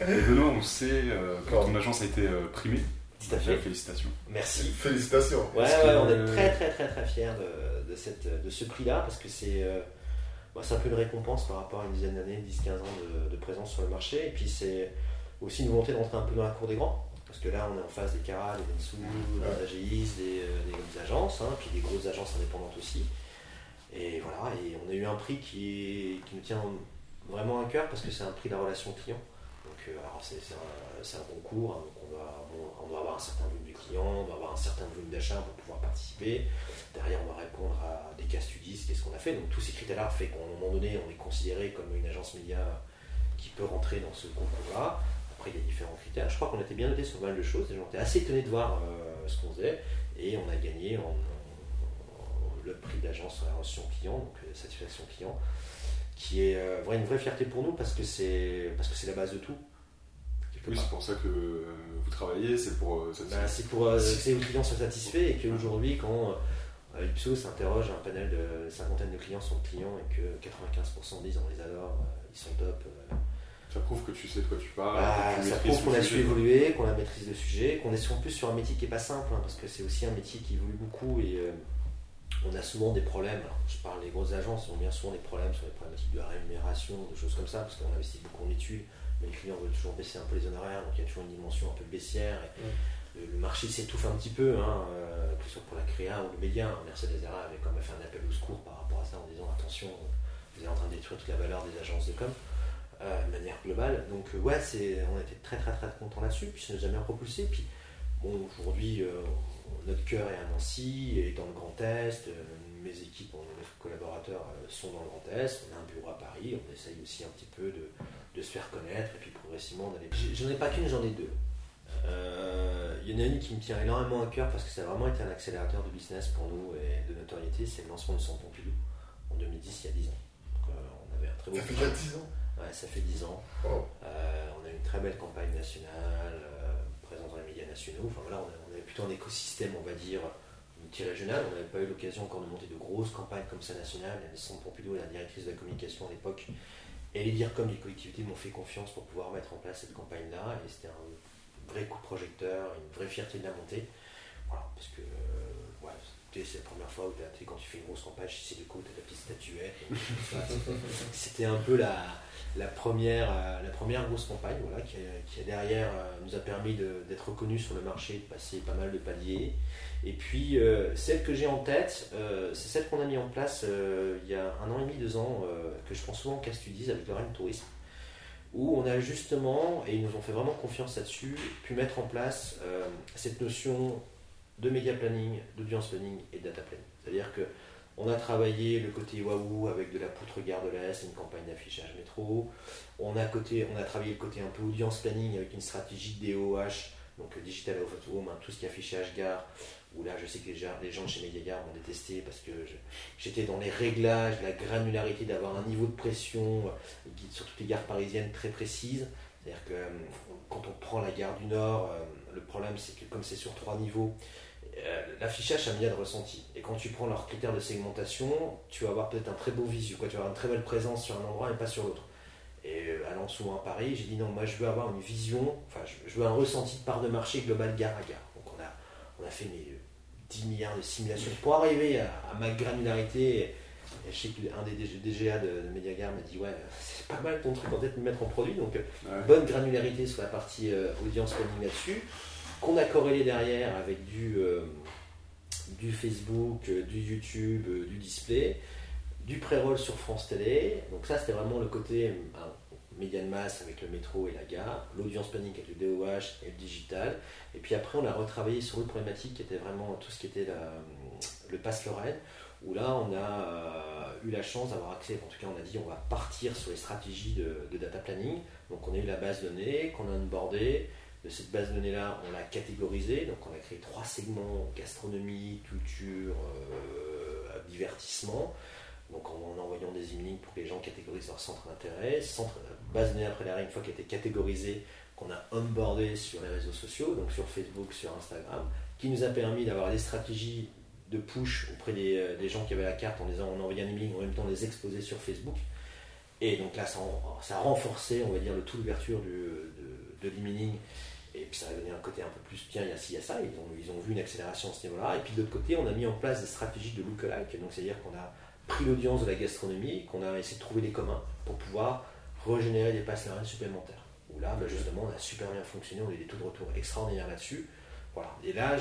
Et Benoît, on sait euh, que ton agence a été euh, primée. Tout à fait. Félicitations. Merci. Félicitations. Ouais, ouais, que- on est très très très très fiers de, de, cette, de ce prix-là parce que c'est euh, bah, c'est un peu une récompense par rapport à une dizaine d'années, 10-15 ans de, de présence sur le marché. Et puis c'est aussi une volonté d'entrer un peu dans la cour des grands. Parce que là, on est en face des Cara, des Dentsu, des AGIS, des, euh, des agences, hein, puis des grosses agences indépendantes aussi. Et voilà, et on a eu un prix qui, qui nous tient vraiment à cœur parce que c'est un prix de la relation client. Donc, euh, c'est un, concours, hein, donc on doit, on, on doit avoir un certain volume de clients, on doit avoir un certain volume d'achats pour pouvoir participer. Derrière, on va répondre à des cas studies, qu'est-ce qu'on a fait. Donc, tous ces critères-là fait qu'à un moment donné, on est considéré comme une agence média qui peut rentrer dans ce concours-là. Après, il y a différents critères. Je crois qu'on était bien noté sur pas mal de choses. Les gens étaient assez étonnés de voir euh, ce qu'on faisait. Et on a gagné en, en- le prix d'agence sur la relation client, donc satisfaction client, qui est une vraie fierté pour nous parce que c'est la base de tout. Oui, c'est pour ça que vous travaillez, c'est pour bah, C'est pour que les clients soient satisfaits et qu'aujourd'hui, quand Ipsos interroge un panel de cinquantaine de clients sur le client et que 95% disent on les adore, ils sont top. Ça prouve que tu sais de quoi tu parles. Bah, ça prouve qu'on a su évoluer, qu'on a maîtrisé le sujet, qu'on est en plus sur un métier qui n'est pas simple, hein, parce que c'est aussi un métier qui évolue beaucoup et euh, on a souvent des problèmes. je parle des grosses agences, on a bien souvent des problèmes sur les problématiques de rémunération, des choses comme ça, parce qu'on investit beaucoup en études, mais les clients veulent toujours baisser un peu les honoraires, donc il y a toujours une dimension un peu baissière. le, marché s'étouffe un petit peu, hein, euh, que ce soit pour la créa ou le média. Mercedes Zara avait quand même fait un appel au secours par rapport à ça en disant attention, vous êtes en train de détruire toute la valeur des agences de com. Euh, de manière globale. Donc euh, ouais, c'est, on était très très très contents là-dessus, puis ça nous a bien propulsé. Puis bon, aujourd'hui, euh, notre cœur est à Nancy et dans le Grand Est. mes équipes, mes collaborateurs sont dans le Grand Est. On a un bureau à Paris. On essaye aussi un petit peu de, de se faire connaître et puis progressivement d'aller. J'en ai pas qu'une, j'en ai deux. Il y en a une qui me tient énormément à cœur parce que ça a vraiment été un accélérateur de business pour nous et de notoriété, c'est le lancement de Centre Pompidou en 2010, il y a 10 ans. on avait un très beau. Ça fait déjà 10 ans Ouais, ça fait 10 ans. Euh, on a une très belle campagne nationale, euh, présente dans les médias nationaux. Enfin voilà, on, avait plutôt un écosystème, on va dire, multirégional. On n'avait pas eu l'occasion encore de monter de grosses campagnes comme ça nationales. Alessandre Pompidou, la directrice de la communication à l'époque, et les dire comme les collectivités m'ont fait confiance pour pouvoir mettre en place cette campagne-là. Et c'était un vrai coup de projecteur, une vraie fierté de la montée. Voilà, parce que c'est la première fois où quand tu fais une grosse campagne, c'est de coup, tu as la petite statuette. C'était un peu la, la première, euh, la première grosse campagne voilà, qui, qui derrière euh, nous a permis d'être reconnus sur le marché, de passer pas mal de paliers. Et puis euh, celle que j'ai en tête, c'est celle qu'on a mis en place il y a un an et demi, deux ans, que je prends souvent en Castudis avec le Rennes Tourisme, où on a justement, et ils nous ont fait vraiment confiance là-dessus, pu mettre en place cette notion de média planning, d'audience planning et de data planning. C'est-à-dire que on a travaillé le côté waouh avec de la poutre gare de l'Est, une campagne d'affichage métro. On a, travaillé le côté un peu audience planning avec une stratégie DOH, donc Digital of Home, hein, tout ce qui est affichage gare. Où là, je sais que les, gens de chez Mediagare m'ont détesté parce que j'étais dans les réglages, la granularité d'avoir un niveau de pression euh, sur toutes les gares parisiennes très précise. C'est-à-dire que euh, quand on prend la gare du Nord, euh, le problème c'est que comme c'est sur trois niveaux, l'affichage, ça a de ressenti. Et quand tu prends leurs critères de segmentation, tu vas avoir peut-être un très beau visu, quoi. tu vas avoir une très belle présence sur un endroit et pas sur l'autre. Et euh, allant souvent à Paris, j'ai dit non, moi je veux avoir une vision, enfin je veux un ressenti de part de marché global gare à gare. Donc on a, on a fait 10 milliards de simulations pour arriver à, ma granularité. Et, je sais qu'un des DGA de, de Mediagare m'a dit ouais, c'est pas mal ton truc en tête de mettre en produit, donc bonne granularité sur la partie euh, audience planning là-dessus qu'on a corrélé derrière avec du, euh, Facebook, euh, du YouTube, euh, du display, du pré-roll sur France Télé. Donc ça, c'était vraiment le côté média de masse avec le métro et la gare, l'audience panique avec le DOH et le digital. Et puis après, on a retravaillé sur une problématique qui était vraiment tout ce qui était le Pass Lorraine, où là, on a eu la chance d'avoir accès, en tout cas, on a dit on va partir sur les stratégies de, de data planning. Donc on a eu la base de données qu'on a onboardée, de cette base de données-là, on l'a catégorisée. Donc, on a créé trois segments gastronomie, culture, euh, divertissement. Donc, en, envoyant des emails pour que les gens catégorisent leur centre d'intérêt. Centre, base de données après la une fois qu'elle était catégorisée, qu'on a onboardé sur les réseaux sociaux, donc sur Facebook, sur Instagram, qui nous a permis d'avoir des stratégies de push auprès des, euh, gens qui avaient la carte en disant on envoyait un email, en même temps les exposer sur Facebook. Et donc là, ça, a renforcé, on va dire, le tout l'ouverture de, de l'emailing et puis ça a donné un côté un peu plus bien, il y a ci, il y a ça, ils ont, ils ont vu une accélération à ce niveau-là. Et puis de l'autre côté, on a mis en place des stratégies de lookalike, donc c'est-à-dire qu'on a pris l'audience de la gastronomie, qu'on a essayé de trouver des communs pour pouvoir régénérer des passes supplémentaires. Où là, bah, justement, on a super bien fonctionné, on a eu des taux de retour extraordinaires là-dessus. Voilà. Et là,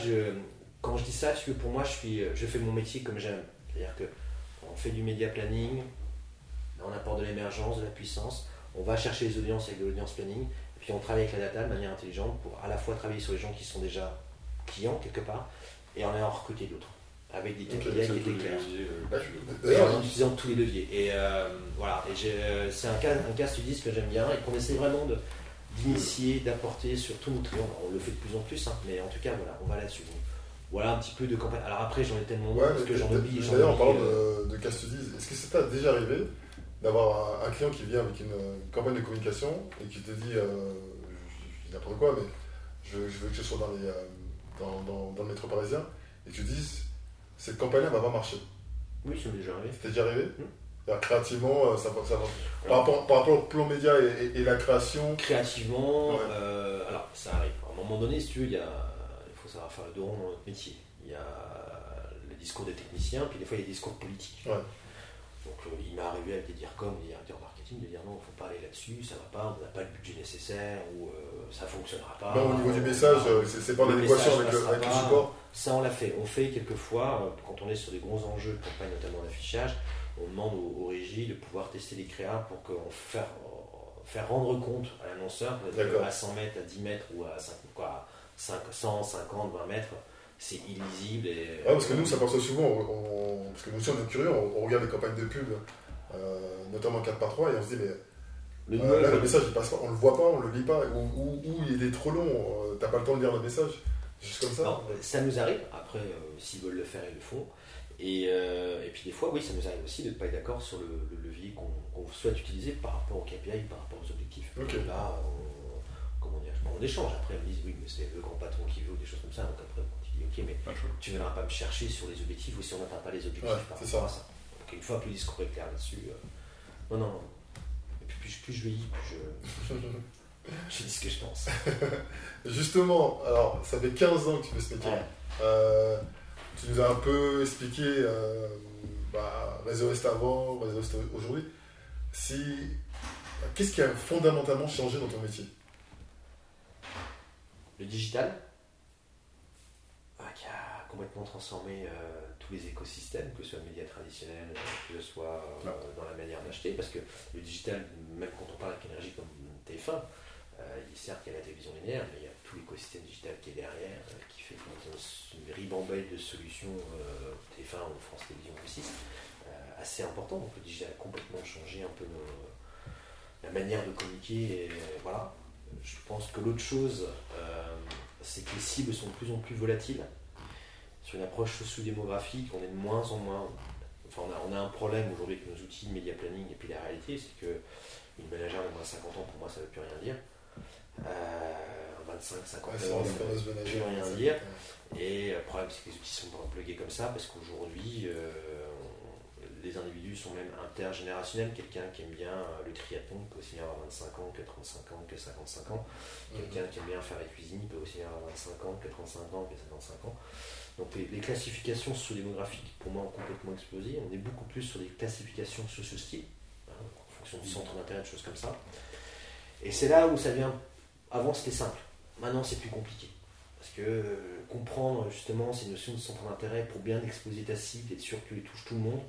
quand je dis ça, que pour moi, je, suis, je fais mon métier comme j'aime. C'est-à-dire que on fait du média planning, on apporte de l'émergence, de la puissance, on va chercher les audiences avec de l'audience planning, puis on travaille avec la data de manière intelligente pour à la fois travailler sur les gens qui sont déjà clients quelque part et en ayant recruté d'autres avec des KPI qui étaient clairs. Euh, en utilisant tous les leviers. Et euh, voilà, et euh, c'est un cas, un cas studis que j'aime bien et qu'on essaie vraiment d'initier, d'apporter sur tous nos clients. On le fait de plus en plus, hein, mais en tout cas, voilà, on va là-dessus. voilà un petit peu de campagne. Alors après, j'en ai tellement Ouais, parce que j'en oublie. j'en D'ailleurs, en parlant de, de case studies, est-ce que ça t'est déjà arrivé d'avoir un, un client qui vient avec une, campagne de communication et qui te dit, euh, je, je dis n'importe quoi, mais je, je veux que je sois dans, les, euh, dans, dans- dans le métro parisien, et tu dises, cette campagne-là va pas marcher. Oui, ça m'est déjà arrivé. C'était déjà arrivé. C'est-à-dire, Créativement, euh, ça va. Ça va. Par, rapport, par rapport au plan média et, et- et la création, Créativement, Ouais. euh, alors ça arrive. À un moment donné, si tu veux, il, y a, il faut savoir faire le dos rond dans notre métier. Il y a le discours des techniciens, puis des fois il y a des discours politiques. Ouais. Donc euh, il m'est arrivé avec des DIRCOM, des directeurs marketing, de dire non, il ne faut pas aller là-dessus, ça va pas, on n'a pas le budget nécessaire, ou euh, ça ne fonctionnera pas. au niveau du Euh, message, c'est pas en adéquation avec, le, avec support. Ça, on l'a fait. On fait quelquefois, quand on est sur des gros enjeux de campagne, notamment d'affichage, on demande aux, aux régies de pouvoir tester les créas pour qu'on faire, faire rendre compte à l'annonceur à 100 mètres, à 10 mètres ou à 5, quoi, 5, 100, 50, 20 mètres, c'est illisible. Et, Ouais, parce que nous, ça passe souvent, on, on- parce que nous aussi, on est curieux, on, on regarde les campagnes de pub, euh, notamment 4x3, et on se dit, mais le euh, là, le message, il passe pas, on le voit pas, on le lit pas, ou, ou- ou il est trop long, euh, t'as pas le temps de lire le message, juste comme ça. Non, ça nous arrive. Après, euh, s'ils veulent le faire, ils le font. Et, euh, et puis des fois, oui, ça nous arrive aussi de ne pas être d'accord sur le, le levier qu'on souhaite utiliser par rapport au KPI, par rapport aux objectifs. Là, on, comment dire, on échange. Après, ils me disent, oui, mais c'est le grand patron qui veut, ou des choses comme ça. Donc après, ok, mais tu ne viendras pas me chercher sur les objectifs ou si on n'atteint pas les objectifs Ouais, par c'est rapport à ça. Donc une fois que le discours est clair là-dessus, euh, non, non, non. Et puis plus, plus je vieillis, plus je, je dis ce que je pense. Justement, alors, ça fait 15 ans que tu fais ce métier. Ouais. Euh, tu nous as un peu expliqué euh, bah, Réseau Est avant, Réseau Est aujourd'hui. Si, Qu'est-ce qui a fondamentalement changé dans ton métier? Le digital, ah, qui a complètement transformé euh, tous les écosystèmes, que ce soit le média traditionnel, que ce soit euh, dans la manière d'acheter, parce que le digital, même quand on parle avec énergie comme TF1, euh, il certes il y a la télévision linéaire, mais il y a tout l'écosystème digital qui est derrière, qui fait qu'on a une ribambelle de solutions euh, TF1 ou France Télévisions ou 6 euh, assez important. Donc le digital a complètement changé un peu nos- la manière de communiquer. Et, voilà. Je pense que l'autre chose, c'est que les cibles sont de plus en plus volatiles. Sur une approche socio-démographique, on est de moins en moins. Enfin, on a, on a un problème aujourd'hui avec nos outils de média planning et puis la réalité, c'est que une ménagère de moins de 50 ans, pour moi, ça ne veut plus rien dire. Euh, 25, 50 Ouais, c'est ans, vrai, c'est fameuse plus rien ça. dire. Et le problème, c'est que les outils sont pas plugués comme ça parce qu'aujourd'hui, euh, les individus sont même intergénérationnels. Quelqu'un qui aime bien euh, le triathlon peut aussi bien avoir 25 ans que 35 ans que 55 ans. Quelqu'un qui aime bien faire la cuisine peut aussi bien avoir 25 ans que 35 ans que 55 ans. Donc les, les classifications socio-démographiques, pour moi, ont complètement explosé. On est beaucoup plus sur des classifications socio-styles, hein, en fonction du centre d'intérêt, de choses comme ça. Et c'est là où ça vient. Avant, c'était simple. Maintenant, c'est plus compliqué. Parce que euh, comprendre justement ces notions de centre d'intérêt pour bien exposer ta cible, être sûr que tu touches tout le monde,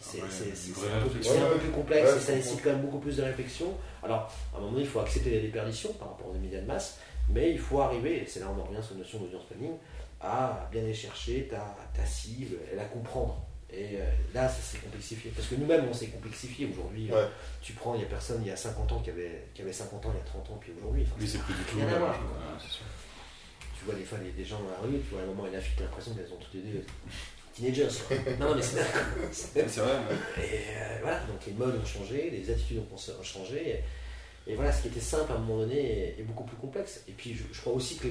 c'est Ouais, c'est- un, peu, c'est un peu plus complexe ouais, et ça nécessite quand même beaucoup plus de réflexion. Alors, à un moment donné, il faut accepter la déperdition par rapport aux médias de masse, mais il faut arriver, et c'est là où on en revient sur la notion d'audience planning, à bien aller chercher ta, ta cible et la comprendre. Et euh, là, ça s'est complexifié. Parce que nous-mêmes, on s'est complexifié aujourd'hui. Ouais. Tu prends, il y a personne il y a 50 ans qui avait, qui avait 50 ans, il y a 30 ans, puis aujourd'hui. enfin, Oui, c'est plus du tout. Rien à voir. tu vois des fois les, des gens dans la rue, tu vois à un moment une affiche, t'as l'impression qu'elles ont toutes les deux teenagers. non, non, mais c'est Ouais, C'est vrai. ouais. Et euh, voilà, donc les modes ont changé, les attitudes ont changé. Et, et voilà, ce qui était simple à un moment donné est, est beaucoup plus complexe. Et puis je, je crois aussi que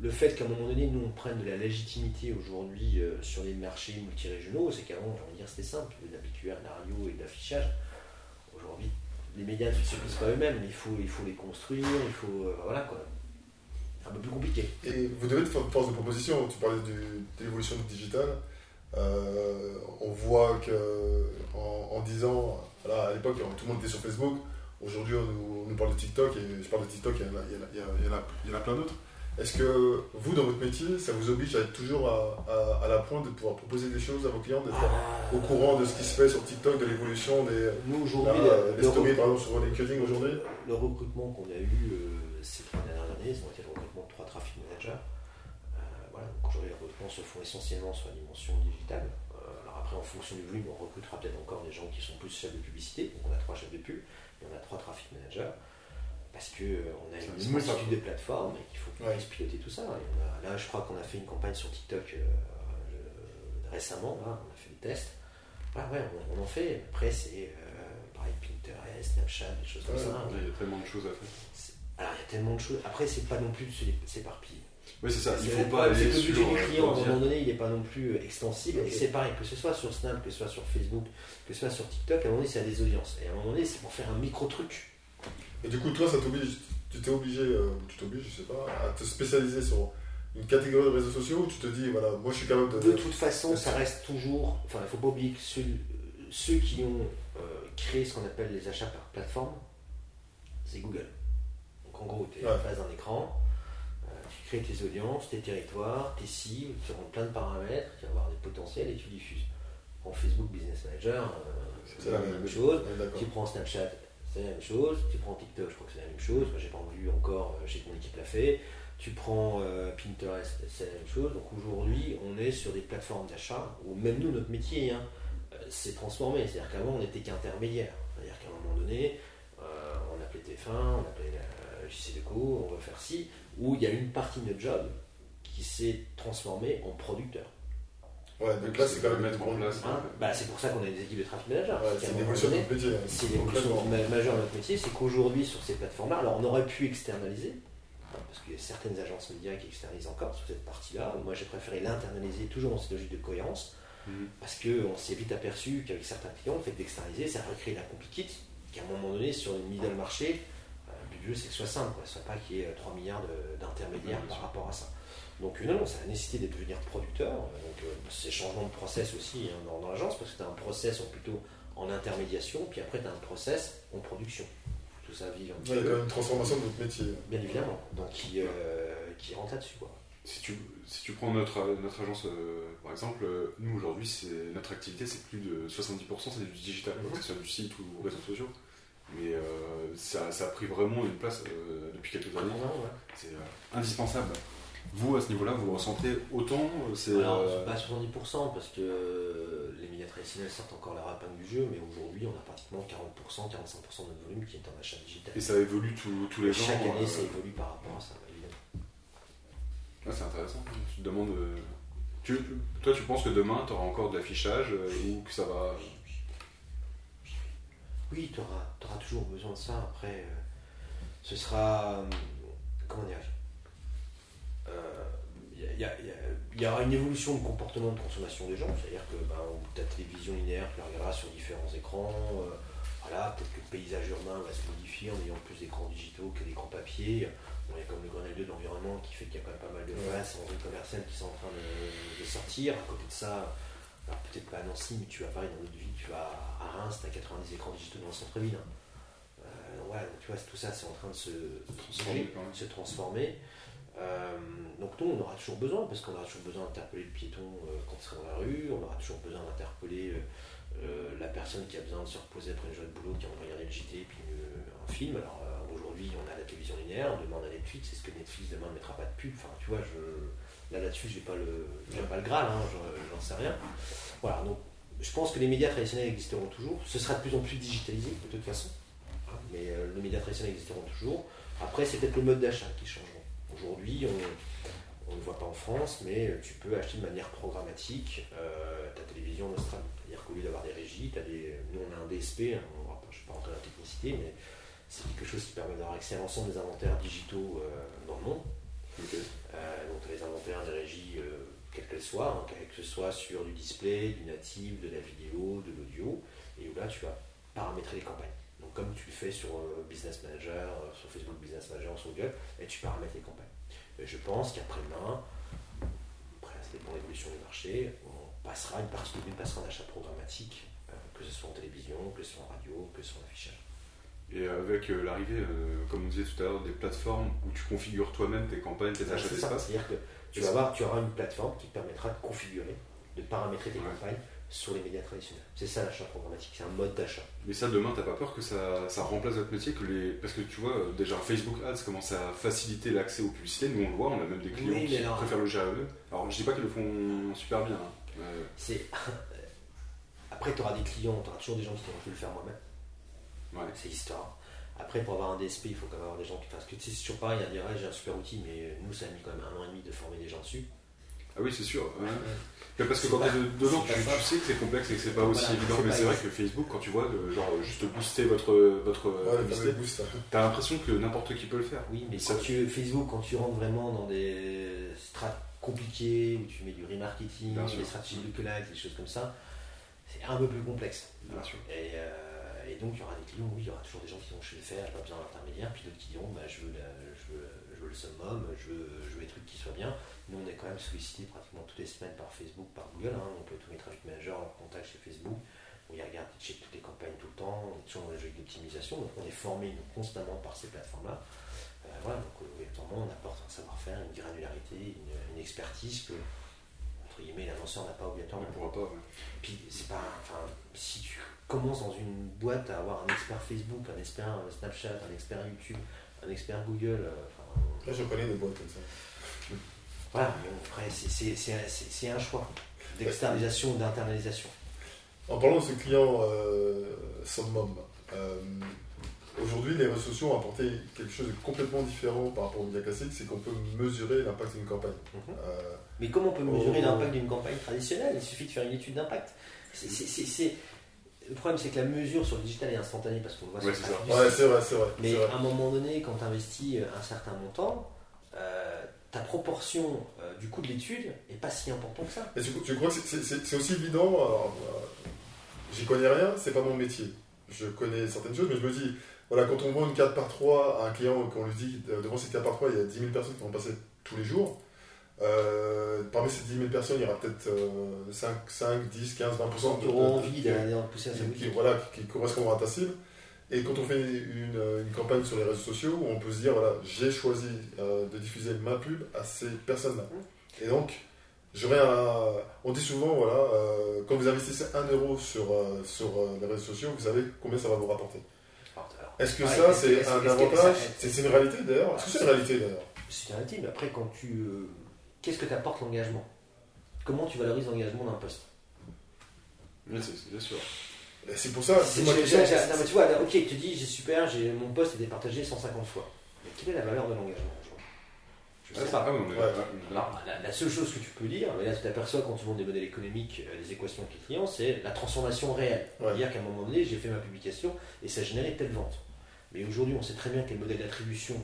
le fait qu'à un moment donné, nous on prenne de la légitimité aujourd'hui euh, sur les marchés multirégionaux, c'est qu'avant, j'ai envie de dire, c'était simple, de la PQR, de la radio et de l'affichage. Aujourd'hui, les médias ne se suffisent pas eux-mêmes, il faut, il faut les construire, il faut. euh, voilà quoi. C'est un peu plus compliqué. Et vous devez être force de proposition. Tu parlais de l'évolution du digital. Euh, on voit que en, en 10 ans, voilà, à l'époque, tout le monde était sur Facebook. Aujourd'hui, on nous, on nous parle de TikTok. Et je parle de TikTok, il y en a, il y en a- plein d'autres. Est-ce que vous, dans votre métier, ça vous oblige à être toujours à, à- à la pointe de pouvoir proposer des choses à vos clients, d'être Ah, au courant de ce qui se fait sur TikTok, de l'évolution des, Nous aujourd'hui, recrutement- par exemple, sur LinkedIn aujourd'hui? le recrutement qu'on a eu euh, ces trois dernières années, été le recrutement de trois traffic managers. Euh, voilà, donc aujourd'hui, les recrutements se font essentiellement sur la dimension digitale. Euh, alors après, en fonction du volume, on recrutera peut-être encore des gens qui sont plus chefs de publicité. Donc on a trois chefs de pub, et on a trois traffic managers. Parce qu'on a C'est une multitude de plateformes et qu'il faut qu'on Ouais. puisse piloter tout ça. Et on a- là, je crois qu'on a fait une campagne sur TikTok euh, euh, récemment, là, on a fait des tests. Ouais, ouais, on, on en fait. Après, c'est euh, pareil, Pinterest, Snapchat, des choses comme Ouais, ça. Il y a tellement de choses à faire. Alors, il y a tellement de choses. Après, c'est pas non plus de s'é- s'éparpiller. Oui, c'est ça. Il C'est faut le pas aller c'est que sur. le budget du client, à un moment donné, il n'est pas non plus euh, extensible. Et c'est pareil, que ce soit sur Snap, que ce soit sur Facebook, que ce soit sur TikTok, à un moment donné, c'est à des audiences. Et à un moment donné, c'est pour faire un micro-truc. Et du coup, toi, ça t'oblige, tu t'es obligé, euh, ou tu t'obliges, je sais pas, à te spécialiser sur une catégorie de réseaux sociaux où tu te dis, voilà, moi je suis capable de. De toute façon, ça reste toujours. Enfin, il ne faut pas oublier que ceux, ceux qui ont euh, créé ce qu'on appelle les achats par plateforme, c'est Google. Donc en gros, tu es en Ouais. face d'un écran, crées tes audiences, tes territoires, tes cibles, tu rentres plein de paramètres, tu vas avoir des potentiels et tu diffuses. En Facebook Business Manager, euh, C'est la même même chose. Tu prends Snapchat, c'est la même chose. Tu prends TikTok, je crois que c'est la même chose. Moi, j'ai pas vu encore, euh, que mon équipe l'a fait. Tu prends euh, Pinterest, c'est la même chose. Donc aujourd'hui, on est sur des plateformes d'achat où même nous, notre métier hein, s'est transformé. C'est-à-dire qu'avant, on n'était qu'intermédiaire. C'est-à-dire qu'à un moment donné, euh, on appelait TF1, on appelait la JC Deco, on va faire ci, où il y a une partie de notre job qui s'est transformée en producteur. Ouais, donc là, c'est quand même mettre en place. Hein bah, c'est pour ça qu'on a des équipes de traffic manager. Ouais, C'est une évolution de notre métier. hein. c'est majeure de notre métier, c'est qu'aujourd'hui sur ces plateformes-là, alors on aurait pu externaliser, hein, parce qu'il y a certaines agences médias qui externalisent encore sur cette partie-là. Moi j'ai préféré l'internaliser toujours dans cette logique de cohérence, Mhm. parce qu'on s'est vite aperçu qu'avec certains clients, le fait d'externaliser, ça va créer la complicite, qu'à un moment donné, sur une middle marché, le jeu c'est que ce soit simple, quoi. soit pas qu'il y ait euh, 3 milliards de- d'intermédiaires par sûr. rapport à ça. Donc euh, non, non, ça a nécessité de devenir producteur, euh, donc euh, c'est changement de process aussi hein, dans, dans l'agence, parce que tu as un process en plutôt en intermédiation, puis après tu as un process en production. Tout ça vive un Ouais, Il y a une transformation de notre métier. bien évidemment, donc qui, euh, qui rentre là-dessus. quoi. Si tu, si tu prends notre, notre agence, euh, par exemple, euh, nous aujourd'hui, c'est- notre activité, c'est plus de 70%, c'est du digital, Mhm. que ce soit du site ou réseaux sociaux. Mais euh, ça, ça a pris vraiment une place euh, depuis quelques années. Ouais. C'est euh, indispensable. Vous, à ce niveau-là, vous le ressentez autant c'est, Alors, pas 70% parce que les médias traditionnels sortent encore leur épingle du jeu, mais aujourd'hui on a pratiquement 40%, 45% de notre volume qui est en achat digital. Et ça évolue tous- tous les ans. Chaque année euh, ça évolue par rapport à ça, évidemment. Ah, c'est intéressant. Tu te demandes. tu- toi, tu penses que demain, tu auras encore de l'affichage euh, ou que ça va. Oui, tu auras, toujours besoin de ça. Après, euh, ce sera. euh, comment dire Il y, a- il y aura une évolution de comportement de consommation des gens. C'est-à-dire que ben, ta télévision linéaire, tu la regarderas sur différents écrans. euh, voilà, peut-être que le paysage urbain va se modifier en ayant plus d'écrans digitaux que d'écrans papier. Bon, il y a comme le Grenelle 2 de l'environnement qui fait qu'il y a quand même pas mal de faces en rue commerciale qui sont en train de, de sortir. À côté de ça, peut-être pas à Nancy, mais tu vas pareil dans notre ville, tu vas à Reims, tu as 90 écrans digitaux dans le centre-ville. hein. Euh, donc voilà, donc tu vois, tout ça c'est en train de se Transformer, se transformer. Euh, donc nous, on aura toujours besoin, parce qu'on aura toujours besoin d'interpeller le piéton euh, quand il sera dans la rue, on aura toujours besoin d'interpeller la personne qui a besoin de se reposer après une journée de boulot, qui a envie de regarder le JT, puis euh, un film. Alors aujourd'hui, on a la télévision linéaire, on a Netflix, est-ce que Netflix demain ne mettra pas de pub? Enfin, tu vois, je, là là-dessus, j'ai pas le, j'ai pas le Graal, hein, j'en- sais rien. Voilà, donc je pense que les médias traditionnels existeront toujours. Ce sera de plus en plus digitalisé, de toute façon. Mais euh, les médias traditionnels existeront toujours. Après, c'est peut-être le mode d'achat qui changeront. Aujourd'hui, on on ne voit pas en France, mais tu peux acheter de manière programmatique euh, ta télévision en Australie. C'est-à-dire qu'au lieu d'avoir des régies, t'as des... nous on a un DSP, hein, je ne vais pas rentrer dans la technicité, mais c'est quelque chose qui permet d'avoir accès à l'ensemble des inventaires digitaux euh, dans le monde. Ok. Euh, donc les inventaires des régies, euh, quelles qu'elles soient, hein, que ce soit sur du display, du natif, de la vidéo, de l'audio, et où là tu vas paramétrer les campagnes. Donc comme tu le fais sur euh, Business Manager, sur Facebook Business Manager, sur Google, et tu paramètres les campagnes. Et je pense qu'après-demain, après ça dépend l'évolution du marché, on passera, une partie de nous passera en achat programmatique, que ce soit en télévision, que ce soit en radio, que ce soit en affichage. Et avec euh, l'arrivée, euh, comme on disait tout à l'heure, des plateformes où tu configures toi-même tes campagnes, tes achats C'est ça, d'espace. c'est-à-dire que tu vas tu auras une plateforme qui te permettra de configurer, de paramétrer tes Ouais. campagnes sur les médias traditionnels. C'est ça l'achat programmatique, c'est un mode d'achat. Mais ça, demain, t'as pas peur que ça, ça remplace votre métier que les... Parce que tu vois, euh, déjà Facebook Ads commence à faciliter l'accès aux publicités. Nous, on le voit, on a même des clients Oui, qui alors- préfèrent le gérer. Alors, je dis pas qu'ils le font super bien. hein. Euh, C'est Après, tu auras des clients, tu auras toujours des gens qui vais le faire moi-même. Ouais. C'est l'histoire. Après, pour avoir un DSP, il faut quand même avoir des gens qui fassent que tu sais, c'est toujours pareil, il y a j'ai un super outil, mais nous, ça a mis quand même un an et demi de former des gens dessus. Ah oui, c'est sûr. Ouais. Parce que quand tu es dedans, tu, tu, sais que c'est complexe et que c'est pas aussi évident. Mais c'est vrai que Facebook, quand tu vois, genre juste booster votre, votre ouais, t'as l'impression que n'importe qui peut le faire. Oui, mais quand tu, Facebook, quand tu rentres vraiment dans des strates compliquées, où tu mets du remarketing, des stratégies de collect, des choses comme ça, c'est un peu plus complexe. Bien sûr. Et, euh, et, donc, il y aura des clients, oui, il y aura toujours des gens qui je vais le faire, pas besoin d'intermédiaire, puis d'autres qui diront bah, je, veux le summum, je veux, je veux des trucs qui soient bien. Nous, on est quand même sollicité pratiquement toutes les semaines par Facebook, par Google. Hein. Donc, tous les traffic managers leur contact chez Facebook. On y regarde, checkent toutes les campagnes tout le temps. On est toujours dans les jeux d'optimisation. Donc, on est formé constamment par ces plateformes-là. Euh, voilà, donc, obligatoirement, on apporte un savoir-faire, une granularité, une, expertise que, guillemets, l'annonceur n'a pas obligatoirement. On pourra pas. Puis, c'est pas. Enfin, si tu commences dans une boîte à avoir un expert Facebook, un expert Snapchat, un expert YouTube, un expert Google. Euh, Là, je connais des boîtes comme ça. Voilà, après, c'est un choix d'externalisation ou d'internalisation. En parlant de ce client euh, Summum, euh, aujourd'hui, les réseaux sociaux ont apporté quelque chose de complètement différent par rapport au média classique, c'est qu'on peut mesurer l'impact d'une campagne. Mhm. Euh, Mais comment on peut mesurer l'impact d'une campagne traditionnelle? Il suffit de faire une étude d'impact. Le problème, c'est que la mesure sur le digital est instantanée parce qu'on voit ouais, c'est vrai, c'est vrai. Mais à un moment donné, quand tu investis un certain montant, euh, ta proportion euh, du coût de l'étude n'est pas si important que ça. Et tu, crois que c'est aussi évident euh, J'y connais rien, c'est pas mon métier. Je connais certaines choses, mais je me dis, voilà, quand on vend une 4 par 3 à un client, qu'on lui dit, devant cette 4 par 3, il y a 10 000 personnes qui vont passer tous les jours. parmi ces 10 000 personnes, il y aura peut-être 5, 5, 10, 15, 20% qui auront envie d'aller pousser à qui, voilà, qui, correspondront à ta cible. Et quand on fait une, une, campagne sur les réseaux sociaux, on peut se dire, voilà, j'ai choisi euh, de diffuser ma pub à ces personnes-là. Et donc, un... On dit souvent, voilà, euh, quand vous investissez 1 euro sur, euh, sur les réseaux sociaux, vous savez combien ça va vous rapporter. Est-ce que ça, c'est un avantage C'est une réalité d'ailleurs Est-ce que c'est une réalité d'ailleurs C'est une réalité, mais après, quand tu. Qu'est-ce que t'apporte l'engagement Comment tu valorises l'engagement d'un poste C'est sûr. C'est pour ça. C'est tu vois, ok, tu dis, j'ai super, j'ai mon poste été partagé 150 fois. Mais quelle est la valeur de l'engagement pas. la, seule chose que tu peux dire, mais là tu t'aperçois quand tu montes des modèles économiques, euh, les équations avec les clients, c'est la transformation réelle. C'est-à-dire qu'à un moment donné, j'ai fait ma publication et ça générait telle vente. Mais aujourd'hui, on sait très bien que les modèles d'attribution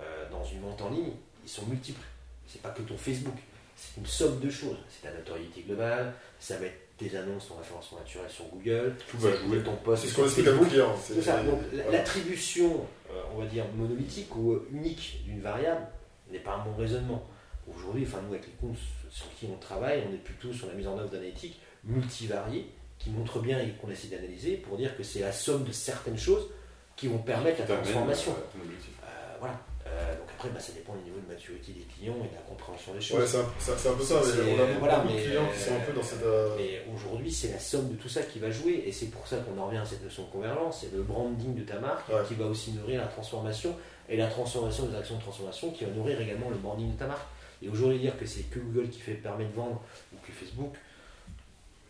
euh, dans une vente en ligne, ils sont multiples. C'est pas que ton Facebook, c'est une somme de choses. C'est ta notoriété globale, ça va être tes annonces, ton référencement naturel sur Google, tout va jouer ton poste. C'est ce qu'on explique à clients. Donc l'attribution, euh, on va dire monolithique ou unique d'une variable n'est pas un bon raisonnement. Aujourd'hui, enfin nous avec les comptes sur qui on travaille, on est plutôt sur la mise en œuvre d'analytiques multivariées qui montrent bien et qu'on essaie d'analyser pour dire que c'est la somme de certaines choses qui vont permettre la transformation. Euh, voilà. Euh, donc après, bah, ça dépend du niveau de maturité des clients et de la compréhension des choses. Ouais, c'est un, peu ça. Mais on a beaucoup, voilà, de clients qui sont un peu dans cette. Euh, mais aujourd'hui, c'est la somme de tout ça qui va jouer. Et c'est pour ça qu'on en revient à cette notion de convergence. C'est le branding de ta marque qui va aussi nourrir la transformation. Et la transformation des actions de transformation qui va nourrir également le branding de ta marque. Et aujourd'hui, dire que c'est que Google qui fait, permet de vendre ou que Facebook,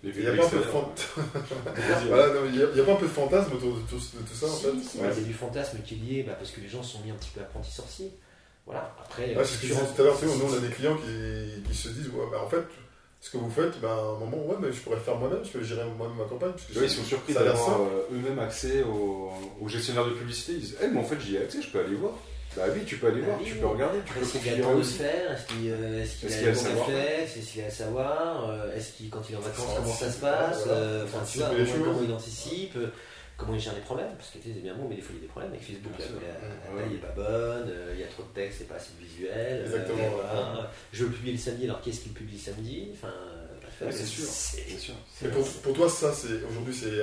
il n'y a, pas un peu de fantasme autour de tout, ça en fait Il y a du fantasme qui est lié bah, parce que les gens sont mis un petit peu apprentis sorciers. Voilà, après. c'est ce que je disais tout à l'heure, nous on a des clients qui, qui se disent ouais, bah, en fait, ce que vous faites, bah, à un moment, ouais, mais je pourrais le faire moi-même, je peux gérer moi-même ma campagne. Parce ils sont surpris d'avoir euh, eux-mêmes accès aux, gestionnaires de publicité. Ils disent eh, mais en fait, j'y ai accès, je peux aller voir. Bah oui, tu peux aller voir, bah tu peux regarder, tu peux Est-ce qu'il a le temps de se faire Est-ce qu'il euh, est a le bon réflexe Est-ce qu'il a à savoir euh, Est-ce qu'il, quand il est en vacances, comment ça se passe Enfin, tu vois, comment il anticipe comment il gère les problèmes, parce que tu sais, c'est bien bon, mais des fois il y a des problèmes avec Facebook, la, taille n'est pas bonne, euh, il y a trop de texte, c'est pas assez visuel. Exactement. Je veux publier le samedi, alors qu'est-ce qu'il publie le samedi? Enfin, c'est sûr. C'est sûr. pour, pour, toi, ça, c'est aujourd'hui, c'est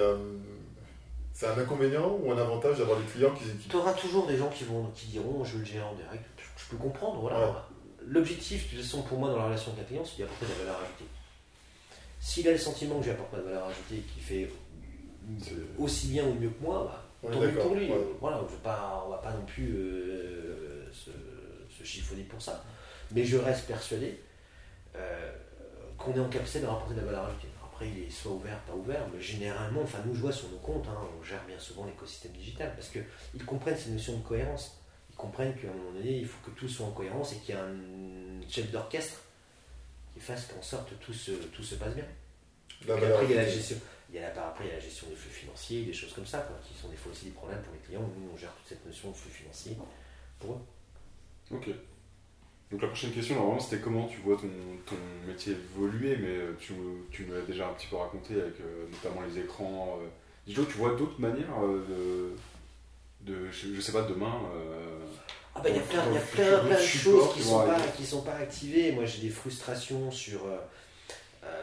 c'est un inconvénient ou un avantage d'avoir des clients qui. Tu auras toujours des gens qui, vont, qui diront je veux le gérer en direct. Je peux comprendre. Voilà. L'objectif, de toute façon, pour moi, dans la relation avec un client, c'est d'apporter de la valeur ajoutée. S'il a le sentiment que j'apporte pas de valeur ajoutée, qu'il fait aussi bien ou mieux que moi, bah, tant mieux pour lui. Voilà, je pas, on va pas non plus euh, se, chiffonner pour ça. Mais je reste persuadé euh, qu'on est en capacité de rapporter de la valeur ajoutée après il est soit ouvert, pas ouvert, mais généralement, enfin nous je vois sur nos comptes, hein, on gère bien souvent l'écosystème digital parce qu'ils comprennent ces notions de cohérence. Ils comprennent qu'à un moment donné, il faut que tout soit en cohérence et qu'il y a un chef d'orchestre qui fasse qu'en sorte tout se, tout se passe bien. Et valeur après, il y a la gestion. Il y a la, après, il y a la gestion des flux financiers, des choses comme ça, quoi, qui sont des fois aussi des problèmes pour les clients. Nous, on gère toute cette notion de flux financier pour eux. Ok. Donc la prochaine question, normalement, c'était comment tu vois ton, ton métier évoluer, mais euh, tu, tu nous l'as déjà un petit peu raconté avec euh, notamment les écrans. Euh. Dis-le, tu vois d'autres manières euh, de, de, je, sais pas, demain. Ah bah il y a plein, y a le plein, plein de choses qui sont pas, qui sont pas activées. Moi j'ai des frustrations sur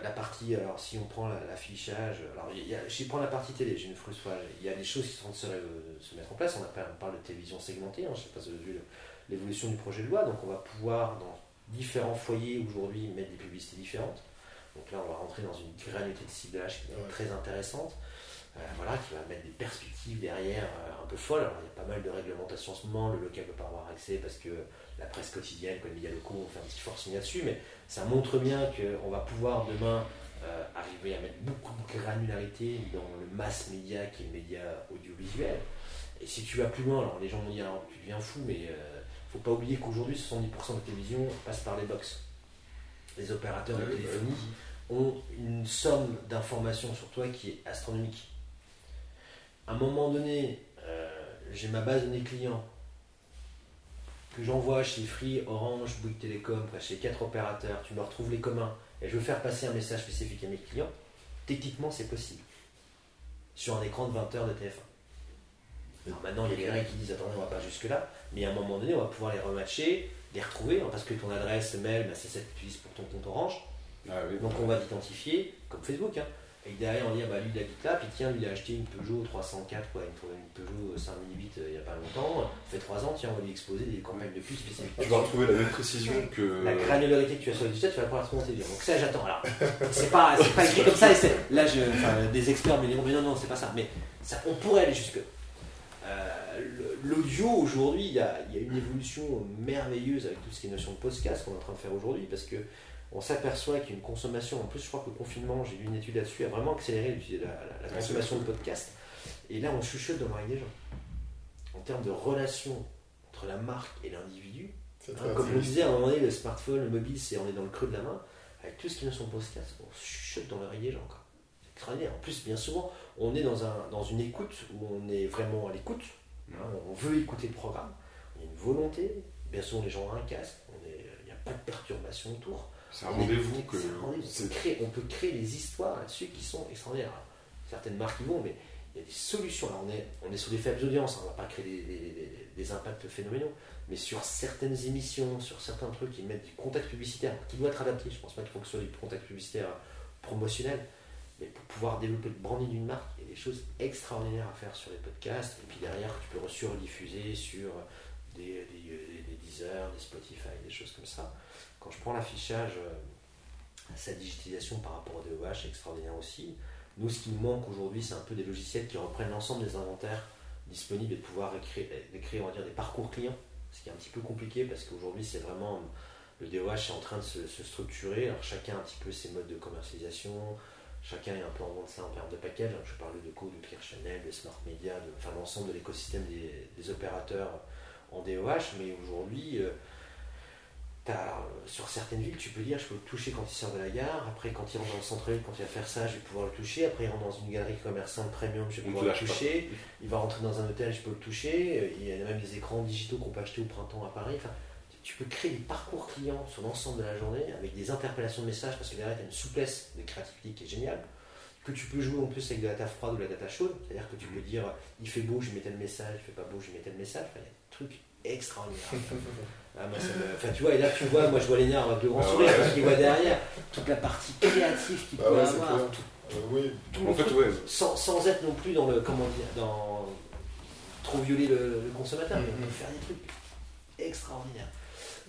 la partie, alors si on prend la- l'affichage, alors y a, si je prends la partie télé, j'ai une frustration. Il y a des choses qui sont en train de se, se mettre en place. On, appelle- on parle de télévision segmentée, hein, je sais pas si vous avez vu le- l'évolution du projet de loi. Donc on va pouvoir dans différents foyers aujourd'hui mettre des publicités différentes. Donc là on va rentrer dans une granularité de ciblage qui est Ouais. très intéressante. Euh, voilà, qui va mettre des perspectives derrière euh, un peu folles. Alors, il y a pas mal de réglementations en ce moment, le local ne peut pas avoir accès parce que la presse quotidienne, quoi, les médias locaux ont fait un petit forcing là-dessus, mais ça montre bien qu'on va pouvoir demain euh, arriver à mettre beaucoup de granularité dans le mass média qui est le média audiovisuel. Et si tu vas plus loin, alors les gens vont dire alors, tu deviens fou, mais faut pas oublier qu'aujourd'hui 70% de la télévision passe par les box. Les opérateurs de téléphonie ont une somme d'informations sur toi qui est astronomique. À un moment donné, euh, j'ai ma base de données clients que j'envoie chez Free, Orange, Bouygues Télécom, chez quatre opérateurs, tu me retrouves les communs et je veux faire passer un message spécifique à mes clients, techniquement c'est possible. Sur un écran de 20 heures de TF1. Alors maintenant, il y a des règles qui disent attendez, on va pas jusque-là, mais à un moment donné, on va pouvoir les rematcher, les retrouver, hein, parce que ton adresse mail, bah, c'est celle que tu utilises pour ton compte Orange. Ah oui. Donc on va t'identifier, comme Facebook, hein. et derrière on dit ah bah lui il habite là, puis tiens lui il a acheté une Peugeot 304, quoi, une, une Peugeot 5008 euh, il n'y a pas longtemps, ça fait 3 ans, tiens on va lui exposer des campagnes de plus spécifiques. Tu vas retrouver la même précision que. La granularité que tu as sur le digital, tu vas pouvoir dans tes Donc ça j'attends. Alors, c'est pas, pas écrit comme ça, et c'est- là je, des experts mais non, non, c'est pas ça, mais ça, on pourrait aller jusque. Euh, L'audio aujourd'hui, il y a, il y a une évolution merveilleuse avec tout ce qui est notion de podcast qu'on est en train de faire aujourd'hui parce que on s'aperçoit qu'il y a une consommation. En plus, je crois que le confinement, j'ai lu une étude là-dessus, a vraiment accéléré la, la- la Ouais, consommation de podcasts. Et là, on chuchote dans l'oreille des gens. En termes de relation entre la marque et l'individu, hein, comme intéressant. disais, à un moment donné, le smartphone, le mobile, c'est on est dans le creux de la main. Avec tout ce qui est son podcast, on chuchote dans l'oreille des gens. quoi. Extraordinaire. En plus, bien souvent, on est dans, un, dans une écoute où on est vraiment à l'écoute. hein, on veut écouter le programme. Il y a une volonté. Bien souvent, les gens ont un casque. on Il n'y a pas de perturbation autour. C'est un On rendez-vous que. rendez-vous. On, peut créer, on des histoires là-dessus qui sont extraordinaires. Certaines marques y vont, mais il y a des solutions. Alors, on, est, on est sur des faibles audiences, hein, on ne va pas créer des, des- des- des impacts phénoménaux, mais sur certaines émissions, sur certains trucs, ils mettent du contact publicitaire qui doit être adapté. Je pense pas qu'il faut que ce soit du contact publicitaire promotionnel, mais pour pouvoir développer le branding d'une marque, il y a des choses extraordinaires à faire sur les podcasts. Et puis derrière, tu peux sur-diffuser sur des, des, des, Deezer, des Spotify, des choses comme ça. Quand je prends l'affichage, euh, sa digitalisation par rapport au DOH est extraordinaire aussi. Nous, ce qui nous manque aujourd'hui, c'est un peu des logiciels qui reprennent l'ensemble des inventaires disponibles et de pouvoir va dire, des parcours clients, ce qui est un petit peu compliqué parce qu'aujourd'hui, c'est vraiment le DOH est en train de se, se structurer. Alors, chacun a un petit peu ses modes de commercialisation, chacun est un peu en vente de ça en termes de package. Je parlais de Co, de Clear Channel, de Smart Media, de, enfin l'ensemble de l'écosystème des, des opérateurs en DOH, mais aujourd'hui, euh, euh, sur certaines villes, tu peux dire je peux le toucher quand il sort de la gare, après quand il rentre dans le centre-ville, quand il va faire ça, je vais pouvoir le toucher, après il rentre dans une galerie commerçante premium, je vais pouvoir le pas. toucher, il va rentrer dans un hôtel, je peux le toucher, il y a même des écrans digitaux qu'on peut acheter au printemps à Paris. Enfin, tu peux créer des parcours clients sur l'ensemble de la journée avec des interpellations de messages parce que derrière tu as une souplesse de créativité qui est géniale. Que tu peux jouer en plus avec de la data froide ou de la data chaude c'est-à-dire que tu peux dire il fait beau je mets tel message il fait pas beau je mets tel message. Enfin, il y a des trucs extraordinaires Ah, moi, ça me- enfin, tu vois et là tu vois moi je vois Lénard avec le grand Ah sourire parce qu'il voit derrière. Toute la partie créative qu'il Bah peut ouais, avoir tout- Euh, oui, tout En fait, truc, ouais. sans, sans être non plus dans le comment dire dans trop violer le, le consommateur mais on peut Mhm. faire des trucs extraordinaires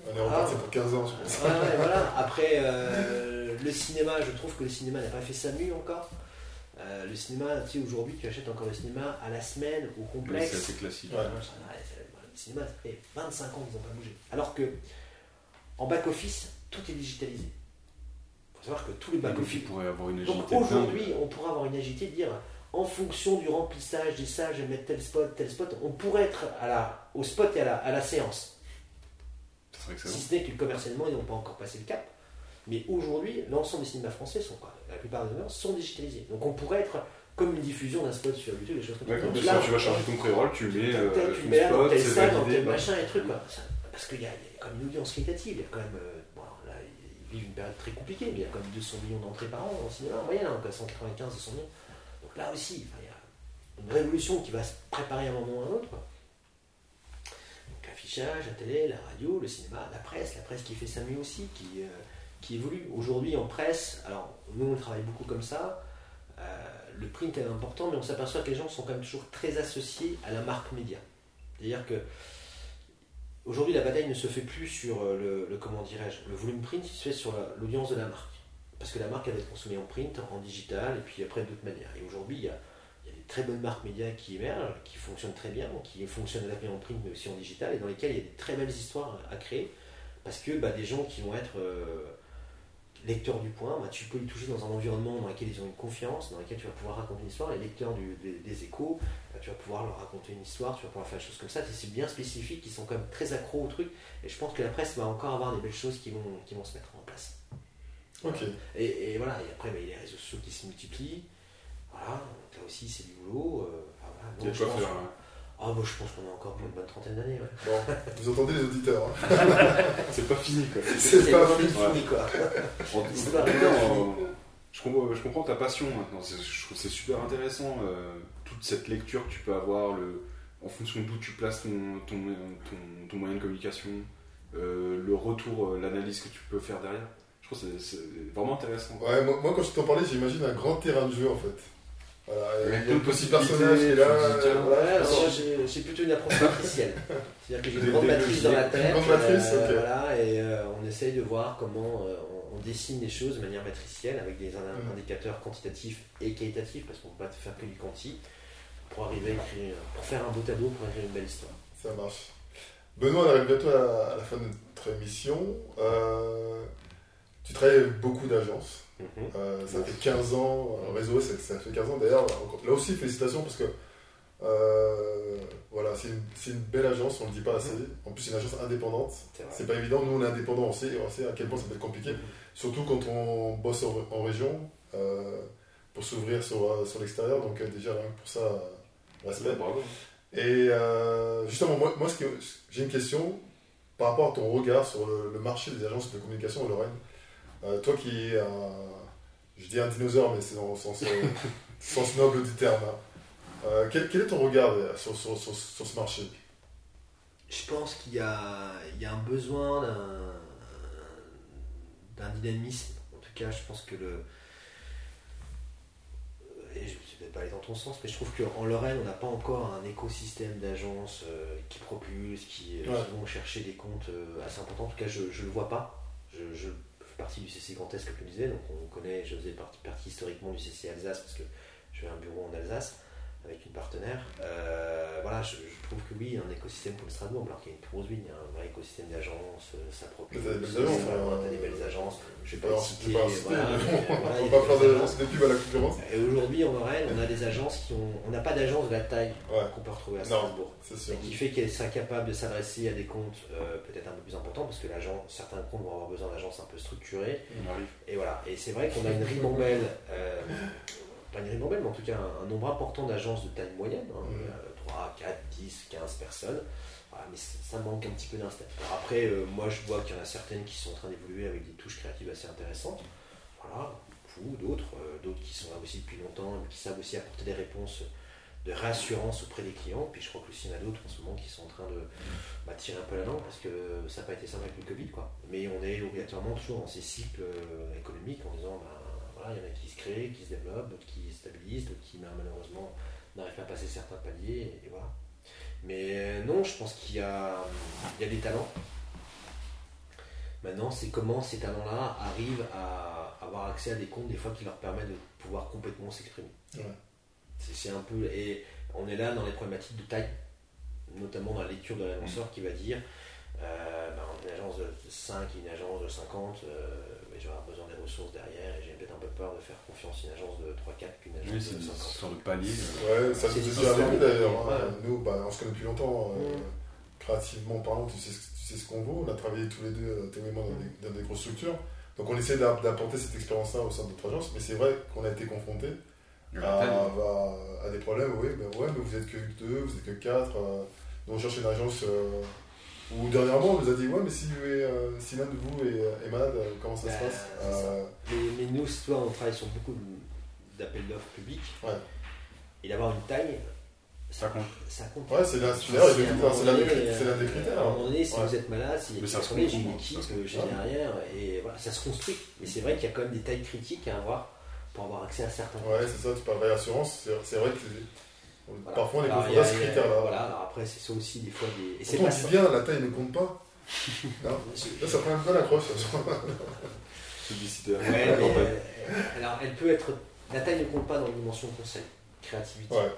on est reparti Ah. pour 15 ans, je pense. Ouais, ouais, voilà. Après, euh, le cinéma, je trouve que le cinéma n'a pas fait sa mue encore. Euh, le cinéma, tu sais, aujourd'hui, tu achètes encore le cinéma à la semaine, au complexe. C'est assez classique. Ouais. Le cinéma, ça fait 25 ans qu'ils n'ont pas bougé. Alors que, en back-office, tout est digitalisé. faut savoir que tous les back-office. pourrait avoir une Donc agilité. aujourd'hui, on pourrait avoir une agilité de dire en fonction du remplissage des salles, je vais mettre tel spot, tel spot, on pourrait être à la, au spot et à la, à la séance. Excellent. Si ce n'est que commercialement, ils n'ont pas encore passé le cap. Mais aujourd'hui, l'ensemble des cinémas français sont quoi La plupart des cinémas sont digitalisés. Donc on pourrait être comme une diffusion d'un spot sur YouTube, des choses comme ça. Donc là, tu vas charger ton pré-roll, tu mets euh, tel, tu mets spot, salle, validé. tel bah, machin et truc. quoi. Parce qu'il y, a il y a quand même une audience qualitative. Il y a quand même. euh, bon, là, ils vivent une période très compliquée, mais il y a quand même 200 millions d'entrées par an en cinéma en moyenne, hein, quoi, 195, 200 millions. Donc là aussi, il y a une révolution qui va se préparer à un moment ou à un autre. quoi. La télé, la radio, le cinéma, la presse, la presse qui fait sa mieux aussi, qui, euh, qui évolue. Aujourd'hui en presse, alors nous on travaille beaucoup comme ça, euh, le print est important, mais on s'aperçoit que les gens sont quand même toujours très associés à la marque média. C'est-à-dire que aujourd'hui la bataille ne se fait plus sur euh, le, comment dirais-je, le volume print, il se fait sur la- l'audience de la marque. Parce que la marque elle va être consommée en print, en digital, et puis après d'autres manières. Et aujourd'hui, il y a, très bonnes marques médias qui émergent, qui fonctionnent très bien, qui fonctionnent à la fois en print mais aussi en digital, et dans lesquelles il y a des très belles histoires à créer. Parce que bah, des gens qui vont être euh, lecteurs du point, bah, tu peux les toucher dans un environnement dans lequel ils ont une confiance, dans lequel tu vas pouvoir raconter une histoire. Les lecteurs du- des, des échos, bah, tu vas pouvoir leur raconter une histoire, tu vas pouvoir faire des choses comme ça. C'est bien spécifique, ils sont quand même très accros au truc. Et je pense que la presse va encore avoir des belles choses qui vont, qui vont se mettre en place. Ok. Et, et voilà, et après, bah, il y a les réseaux sociaux qui se multiplient. Voilà, donc là aussi, c'est du boulot. euh, enfin, voilà. Il y a Non, de je quoi pense- faire. hein. Ah, bah, je pense qu'on a encore pour une bonne trentaine d'années. ouais. Bon, vous entendez les auditeurs. hein. C'est pas fini quoi. C'est pas fini. fini, quoi. En tout C'est cas, pas euh, je, comprends, je comprends ta passion maintenant. Je trouve que c'est super intéressant euh, toute cette lecture que tu peux avoir le, en fonction d'où tu places ton, ton, ton- ton moyen de communication, euh, le retour, l'analyse que tu peux faire derrière. Je trouve que c'est- c'est vraiment intéressant. Ouais, moi, moi, quand je t'en parlais, j'imagine un grand terrain de jeu en fait. Voilà, il y a petit personnage là. moi, j'ai plutôt une approche matricielle. C'est-à-dire que j'ai une grande matrice dans la tête. Une grande matrice, euh. Voilà, et euh, on essaye de voir comment euh, on, dessine les choses de manière matricielle avec des Mhm. indicateurs quantitatifs et qualitatifs, parce qu'on ne peut pas faire que du quanti, pour arriver à écrire, pour faire un beau tableau, pour écrire une belle histoire. Ça marche. Benoît, on arrive bientôt à, à la fin de notre émission. Euh, tu travailles avec beaucoup d'agences. Euh, ça fait 15 ans, euh, réseau, ça, ça fait 15 ans d'ailleurs. Là aussi, félicitations parce que euh, voilà, c'est une, belle agence, on ne le dit pas assez. En plus, c'est une agence indépendante. C'est pas évident, nous on est indépendants, on sait, on sait à quel point ça peut être compliqué. Surtout quand on bosse en, en région euh, pour s'ouvrir sur, euh, sur l'extérieur. Donc, euh, déjà, rien que pour ça, euh, respect. Bravo. Et euh, justement, moi, j'ai une question par rapport à ton regard sur le, le marché des agences de communication en Lorraine. Euh, toi qui es un, je dis un dinosaure, mais c'est dans le sens, euh, sens noble du terme. hein. Euh, quel, quel est ton regard sur, sur, sur, sur ce marché? Je pense qu'il y a, il y a un besoin d'un, d'un dynamisme. En tout cas, je pense que le. Et je ne vais peut-être pas aller dans ton sens, mais je trouve qu'en Lorraine, on n'a pas encore un écosystème d'agences euh, qui propulsent, qui, euh, Ouais. qui vont chercher des comptes euh, assez importants. En tout cas, je ne le vois pas. Je, je partie du CC Grand comme le disais, donc on connaît, je faisais partie, partie historiquement du CC Alsace parce que j'ai un bureau en Alsace avec une partenaire. Euh, voilà, je, je trouve que oui, un écosystème comme Strasbourg, alors qu'il y a une grosse ville, il y a un vrai écosystème d'agences, euh, ça propulse. T'as des belles agences, euh, t'as des belles agences. Je vais pas Alors, citer. pas voilà, bon, voilà, on va a pas faire des d'agence de pub à la concurrence. Et aujourd'hui, en Lorraine, on a des agences qui ont. On n'a pas d'agence de la taille Ouais, qu'on peut retrouver à Non. Strasbourg. c'est sûr. Et qui fait qu'elle sera capable de s'adresser à des comptes euh, peut-être un peu plus importants, parce que l'agent, certains comptes vont avoir besoin d'agences un peu structurées. On arrive. Et voilà. Et c'est vrai qu'on a une ribambelle, euh, pas une ribambelle, mais en tout cas un, un nombre important d'agences de taille moyenne, hein, euh, 3, 4, 10, 15 personnes. Voilà, mais ça manque un petit peu d'instinct. Après, euh, moi je vois qu'il y en a certaines qui sont en train d'évoluer avec des touches créatives assez intéressantes. Voilà, vous, d'autres, euh, d'autres qui sont là aussi depuis longtemps, qui savent aussi apporter des réponses de réassurance auprès des clients. Puis je crois que aussi il y en a d'autres en ce moment qui sont en train de bah, tirer un peu la langue parce que ça n'a pas été simple avec le Covid. Quoi. Mais on est obligatoirement toujours dans ces cycles euh, économiques en disant bah, voilà, il y en a qui se créent, qui se développent, d'autres qui se stabilisent, d'autres qui bah, malheureusement n'arrivent pas à passer certains paliers. Et, voilà. Mais euh, non, je pense qu'il y a, il y a des talents. Maintenant, c'est comment ces talents-là arrivent à avoir accès à des comptes, des fois, qui leur permettent de pouvoir complètement s'exprimer. Ouais. C'est un peu. Et on est là dans les problématiques de taille, notamment dans la lecture de l'annonceur qui va dire Euh, bah, une agence de 5 et une agence de 50, euh, mais j'aurai besoin des ressources derrière et j'ai peut-être un peu peur de faire confiance à une agence de 3-4 qu'une agence Oui, de une 50. sorte de palier. Ouais, ça nous est déjà arrivé d'ailleurs. hein. Nous, bah, on se connaît depuis longtemps. euh, Mm. créativement parlant, tu sais, ce- tu sais ce qu'on vaut. On a travaillé tous les deux, euh, dans Mm. des, dans des grosses structures. Donc on essaie d'a- d'apporter cette expérience-là au sein de notre agence. Mais c'est vrai qu'on a été confronté à, taille. à- à des problèmes. Oui, mais, ouais, mais vous êtes que deux, vous êtes que quatre. euh, nous, on cherche une agence euh, où dernièrement, on nous a dit Ouais, mais si, euh, si l'un de vous est, est malade, euh, comment ça se Bah, passe ça. Euh, Mais, mais nous, toi, on travaille sur beaucoup d'appels d'offres publics. Ouais. Et d'avoir une taille, Ça compte. Ça compte. Ouais, c'est l'un des donné, critères- euh. À un moment donné, si Ouais. vous êtes malade, si Mais ça se attendez, j'ai comprend, une équipe j'ai derrière, et voilà, ça se construit. Mais c'est vrai qu'il y a quand même des tailles critiques à avoir pour avoir accès à certains Ouais, c'est ça, tu parles réassurance. C'est c'est vrai que c'est- Voilà. parfois on est y a- à. Voilà, alors après, c'est ça aussi des fois des. Et c'est pas on ça. dit bien, la taille ne compte pas. Non Là, ça prend une bonne accroche. ça. Publicitaire. Ouais, mais, Campagne. euh, alors, elle peut être. La taille ne compte pas dans la dimension conseil, créativité. Ouais.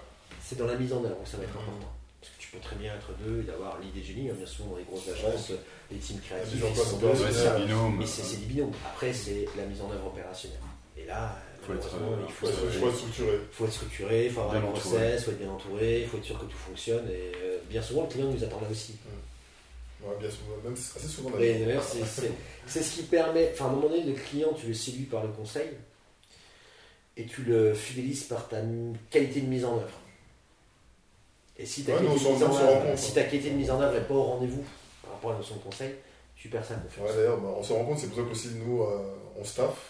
C'est dans la mise en œuvre que ça va être important. Parce que tu peux très bien être deux et d'avoir l'idée génie, hein, bien souvent dans les grosses agences, les teams créatifs. mise en ils place sont en deux, place, Ouais, c'est c'est ça. binôme. Mais c'est c'est des binômes. Après, c'est la mise en œuvre opérationnelle. Et là, Faut être, malheureusement, euh, il faut, être, structuré. faut être structuré, il faut avoir Bien un process, il faut être bien entouré, il faut être sûr que tout fonctionne. Et euh, bien souvent, le client nous attend là aussi. Ouais, bien souvent, même assez souvent d'ailleurs. c'est- ce qui permet. Enfin, à un moment donné, le client, tu le séduis par le conseil et tu le fidélises par ta qualité de mise en œuvre. Et si ta Ouais, qualité, de mise en œuvre- compte. si ta qualité de mise en œuvre n'est pas au rendez-vous par rapport à la notion de conseil, tu perds confiance. Ouais, d'ailleurs, bah, on se rend compte, c'est pour ça qu'aussi nous, euh, on staff, Mm.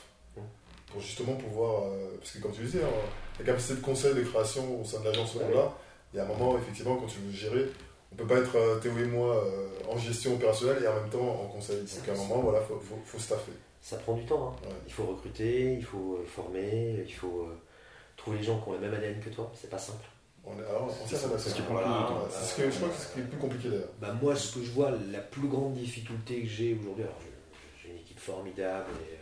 Pour justement pouvoir. euh, parce que comme tu le disais, hein, la capacité de conseil, de création au sein de l'agence Ouais. a, il y a un moment, effectivement, quand tu veux gérer, on peut pas être euh, Théo et moi euh, en gestion opérationnelle et en même temps en conseil. C'est Donc à un moment, voilà, faut, faut, faut staffer. Ça prend du temps. hein. Ouais. Il faut recruter, il faut former, il faut euh, trouver les gens qui ont le même ADN que toi. C'est pas simple. On est, alors, on C'est ce qui prend Voilà. Ouais, c'est ce que, je crois que c'est ce qui est le plus compliqué d'ailleurs. Bah, moi, ce que je vois, la plus grande difficulté que j'ai aujourd'hui, alors j'ai une équipe formidable et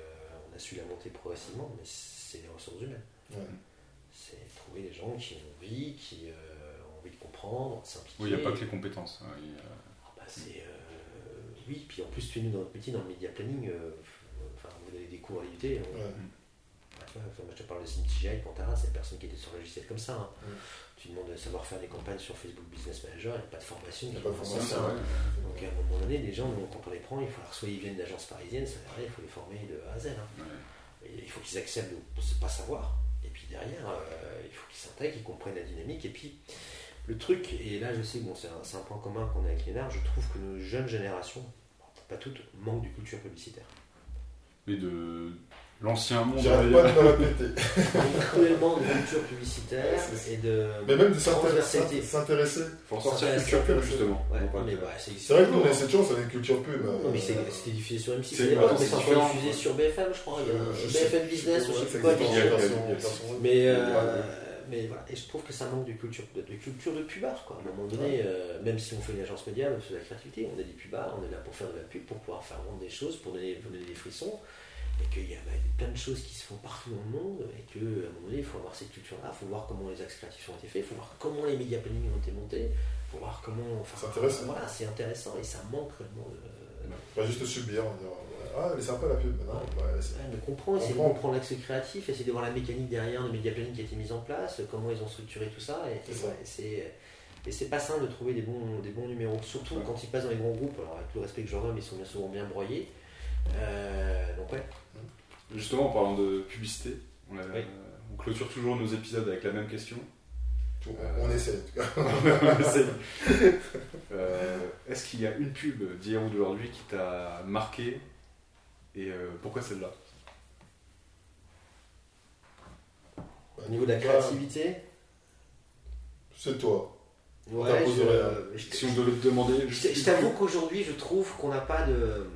a su la monter progressivement, mais c'est les ressources humaines. Ouais. C'est trouver des gens qui ont envie, qui euh, ont envie de comprendre, de s'impliquer. Oui, il n'y a pas que les compétences. hein, Ah bah, c'est, euh, oui, puis en plus, tu es nous dans notre métier, dans le media planning, euh, enfin, vous avez des cours à l'IUT. Ouais. Moi, je te parle de SimTGI, Pantara, c'est personne qui était sur le logiciel comme ça. hein. Mm. Tu demandes de savoir faire des campagnes sur Facebook Business Manager, il n'y a pas de formation. Il y a qui pas de formation, ça. ouais. Donc à un moment donné, les gens, quand on les prend, il faut leur soit ils viennent d'agence parisienne, ça rien, il faut les former de A à Z. hein. Ouais. Et il faut qu'ils acceptent de ne pas savoir. Et puis derrière, euh, il faut qu'ils s'intègrent, qu'ils comprennent la dynamique. Et puis le truc, et là je sais que bon, c'est un, un point commun qu'on a avec Lénard, je trouve que nos jeunes générations, pas toutes, manquent de culture publicitaire. Et de l'ancien monde. J'arrête d'ailleurs. pas de me répéter. Cruellement de culture publicitaire et de Mais même de s'intéresser. faut en sortir culture pub, justement. Ouais, mais bah, c'est vrai que nous, on a cette chance, on a une culture pub. Non, mais c'est- euh, c'était diffusé sur M6 c'est- mais c'est diffusé sur BFM, je crois. Il y a je sais- BFM Business, je sais plus quoi. mais-. Mais, euh, mais voilà, et je trouve que ça manque de culture de, de culture de pubard. Quoi. À un moment donné, euh, même si on fait une agence média, on fait de la créativité, on est des pubards, on est là pour faire de la pub, pour pouvoir faire vendre des choses, pour donner, pour donner des frissons, et qu'il y a bah, plein de choses qui se font partout dans le monde, et qu'à un moment donné, il faut avoir cette culture-là, il faut voir comment les axes créatifs ont été faits, il faut voir comment les médias planning ont été montés, il faut voir comment. Enfin, C'est intéressant. Voilà, c'est intéressant, et ça manque vraiment de. Pas juste subir, on dire Ah, elle est sympa la pub. Non, ouais, c'est- Ouais, comprendre, essayer de Comprendre. l'axe créatif, essayer de voir la mécanique derrière, le média planning qui a été mis en place, comment ils ont structuré tout ça. Et, C'est et ouais, c'est et c'est pas simple de trouver des bons, des bons numéros, surtout Ouais. quand ils passent dans les grands groupes. Alors, avec tout le respect que j'en donne, ils sont bien souvent bien broyés. Euh, donc, ouais, Justement, en parlant de publicité, on, a- Oui. on clôture toujours nos épisodes avec la même question. Euh, On essaie en tout cas. On essaye. Euh, Est-ce qu'il y a une pub d'hier ou d'aujourd'hui qui t'a marqué et euh, pourquoi celle-là? Au niveau de la créativité, C'est toi. Ouais, je- je- Si on devait te demander. Je t'avoue qu'aujourd'hui, je trouve qu'on n'a pas de.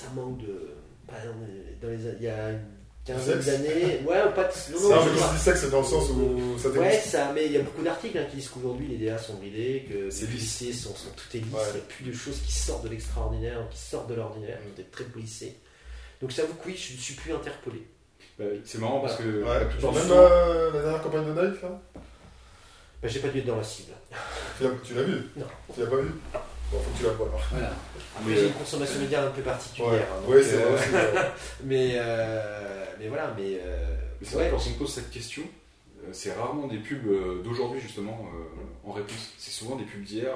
Ça manque de. Dans les, il y a une quinzaine Sexe d'années. Ouais, pas de. Non, non, Non, je dis ça, c'est dans le sens où ça Ouais, ça, mais il y a beaucoup d'articles hein, qui disent qu'aujourd'hui les DA sont bridés, que les policiers sont, sont tout est lisse, Ouais. il n'y a plus de choses qui sortent de l'extraordinaire, qui sortent de l'ordinaire, Mm. tout est très policé. Donc j'avoue que oui, je ne suis plus interpellé. Bah, C'est marrant parce que la Ouais, genre même temps- euh, la dernière campagne de Nike, là Bah, j'ai pas dû être dans la cible. tu l'as- tu l'as vu? Non. Tu l'as pas vu? Bon, faut que tu la vois alors. Voilà. Après, j'ai euh, une consommation média un peu particulière. Ouais, hein, ouais c'est euh, vrai. ouais. mais, euh, mais voilà, mais. euh, Mais c'est ouais, vrai, quand on me pose cette question, euh, c'est rarement des pubs euh, d'aujourd'hui justement euh, en réponse. C'est souvent des pubs d'hier.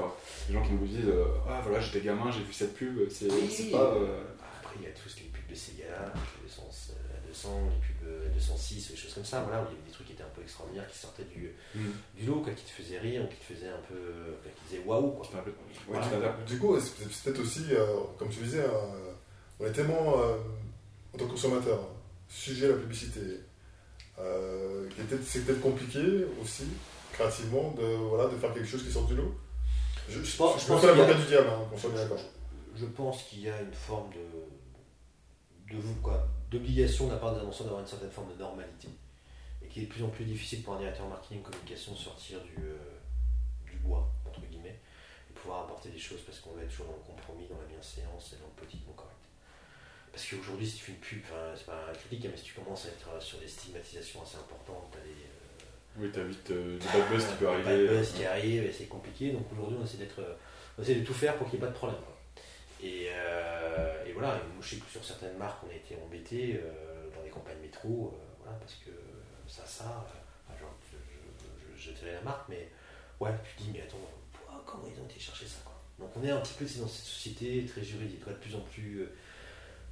Des gens qui me disent euh, Ah voilà, j'étais gamin, j'ai vu cette pub. C'est Oui, pas. euh, Après, il y a tous les pubs de Sega, les 200, euh, 200, les pubs euh, 206, des choses comme ça. Voilà, où il y avait trucs qui sortaient du, hmm, du lot, quoi, qui te faisaient rire, ou qui te faisaient un peu. quoi, qui disaient waouh, quoi. ouais, Voilà. Du coup, c'est peut-être aussi, euh, comme tu disais, euh, on est tellement, euh, en tant que consommateur, sujet à la publicité, euh, c'est peut-être compliqué aussi, créativement, de, voilà, de faire quelque chose qui sort du lot. Je, je, Je pense- je je pense fais l'avocat qu'il y a- du diable, hein. Je pense qu'il y a une forme de, de quoi, d'obligation de la part des annonceurs d'avoir une certaine forme de normalité. Et qu'il est de plus en plus difficile pour un directeur marketing communication de sortir du, euh, du bois, entre guillemets, et pouvoir apporter des choses parce qu'on va être toujours dans le compromis, dans la bienséance et dans le politiquement correct. Parce qu'aujourd'hui, si tu fais une pub, enfin, c'est pas un critique, mais si tu commences à être euh, sur des stigmatisations assez importantes, t'as des, euh, Oui, t'as vite euh, du bad buzz qui peut Bad arriver. buzz qui arrive et c'est compliqué. Donc aujourd'hui, on essaie d'être, on essaie de tout faire pour qu'il n'y ait pas de problème. quoi. Et, et voilà, je sais que sur certaines marques, on a été embêtés dans les campagnes métro, voilà, parce que ça, euh, genre, je dirais la marque, mais ouais, tu te dis, mais attends, comment ils ont été chercher ça quoi? Donc on est un petit peu dans cette société très juridique, de plus en plus euh,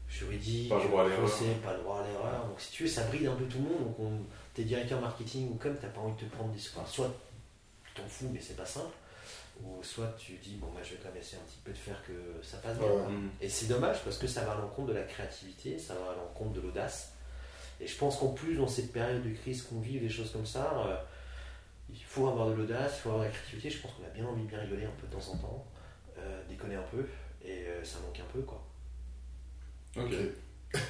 juridique, Pas le droit à l'erreur. pas droit à l'erreur. Donc si tu veux, ça bride un peu tout le monde. Donc on, t'es directeur marketing ou comme t'as pas envie de te prendre des enfin, soit tu t'en fous mais c'est pas simple ou soit tu dis bon moi je vais quand même essayer un petit peu de faire que ça passe bien Ouais. et c'est dommage parce que ça va à l'encontre de la créativité ça va à l'encontre de l'audace et je pense qu'en plus dans cette période de crise qu'on vit des choses comme ça euh, il faut avoir de l'audace il faut avoir de la créativité je pense qu'on a bien envie de bien rigoler un peu de temps en temps euh, déconner un peu et euh, ça manque un peu quoi Ok.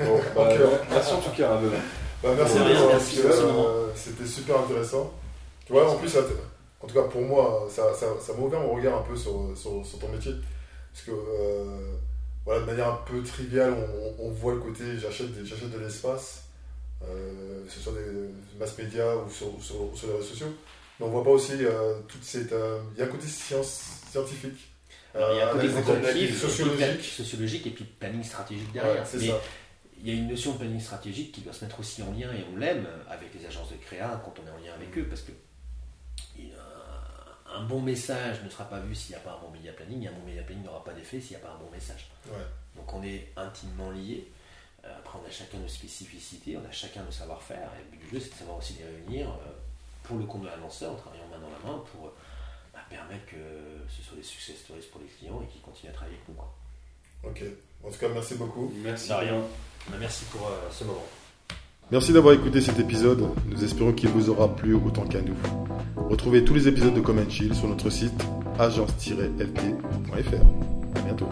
Bon, bah, merci en tout cas. Raven. Bah, merci C'était super intéressant. Tu vois, en plus, ça en tout cas pour moi, ça, ça, ça m'a ouvert mon regard un peu sur, sur, sur ton métier. Parce que, euh, voilà, de manière un peu triviale, on, on voit le côté j'achète de l'espace, que ce soit des mass médias ou sur, sur, sur les réseaux sociaux. Mais on voit pas aussi euh, toute cette. euh, Il y a un côté science, scientifique. Alors, il y a un euh, côté quantitatif, sociologiques. sociologique et puis planning stratégique Ouais, derrière c'est Mais ça. il y a une notion de planning stratégique qui doit se mettre aussi en lien, et on l'aime, avec les agences de créa quand on est en lien avec eux, parce que un, un bon message ne sera pas vu s'il n'y a pas un bon media planning, et un bon media planning n'aura pas d'effet s'il n'y a pas un bon message. Ouais. Donc on est intimement liés. Euh, après, on a chacun nos spécificités, on a chacun nos savoir-faire, et le but du jeu, c'est de savoir aussi les réunir euh, pour le compte de l'annonceur, en travaillant main dans la main pour euh, bah, permettre que ce soit des success stories pour les clients et qu'ils continuent à travailler avec nous. Quoi. Ok. En tout cas, merci beaucoup. Merci. De rien. Bah, merci pour euh, ce moment. Merci d'avoir écouté cet épisode. Nous espérons qu'il vous aura plu autant qu'à nous. Retrouvez tous les épisodes de Comment Chill sur notre site agence-lt.fr. À bientôt.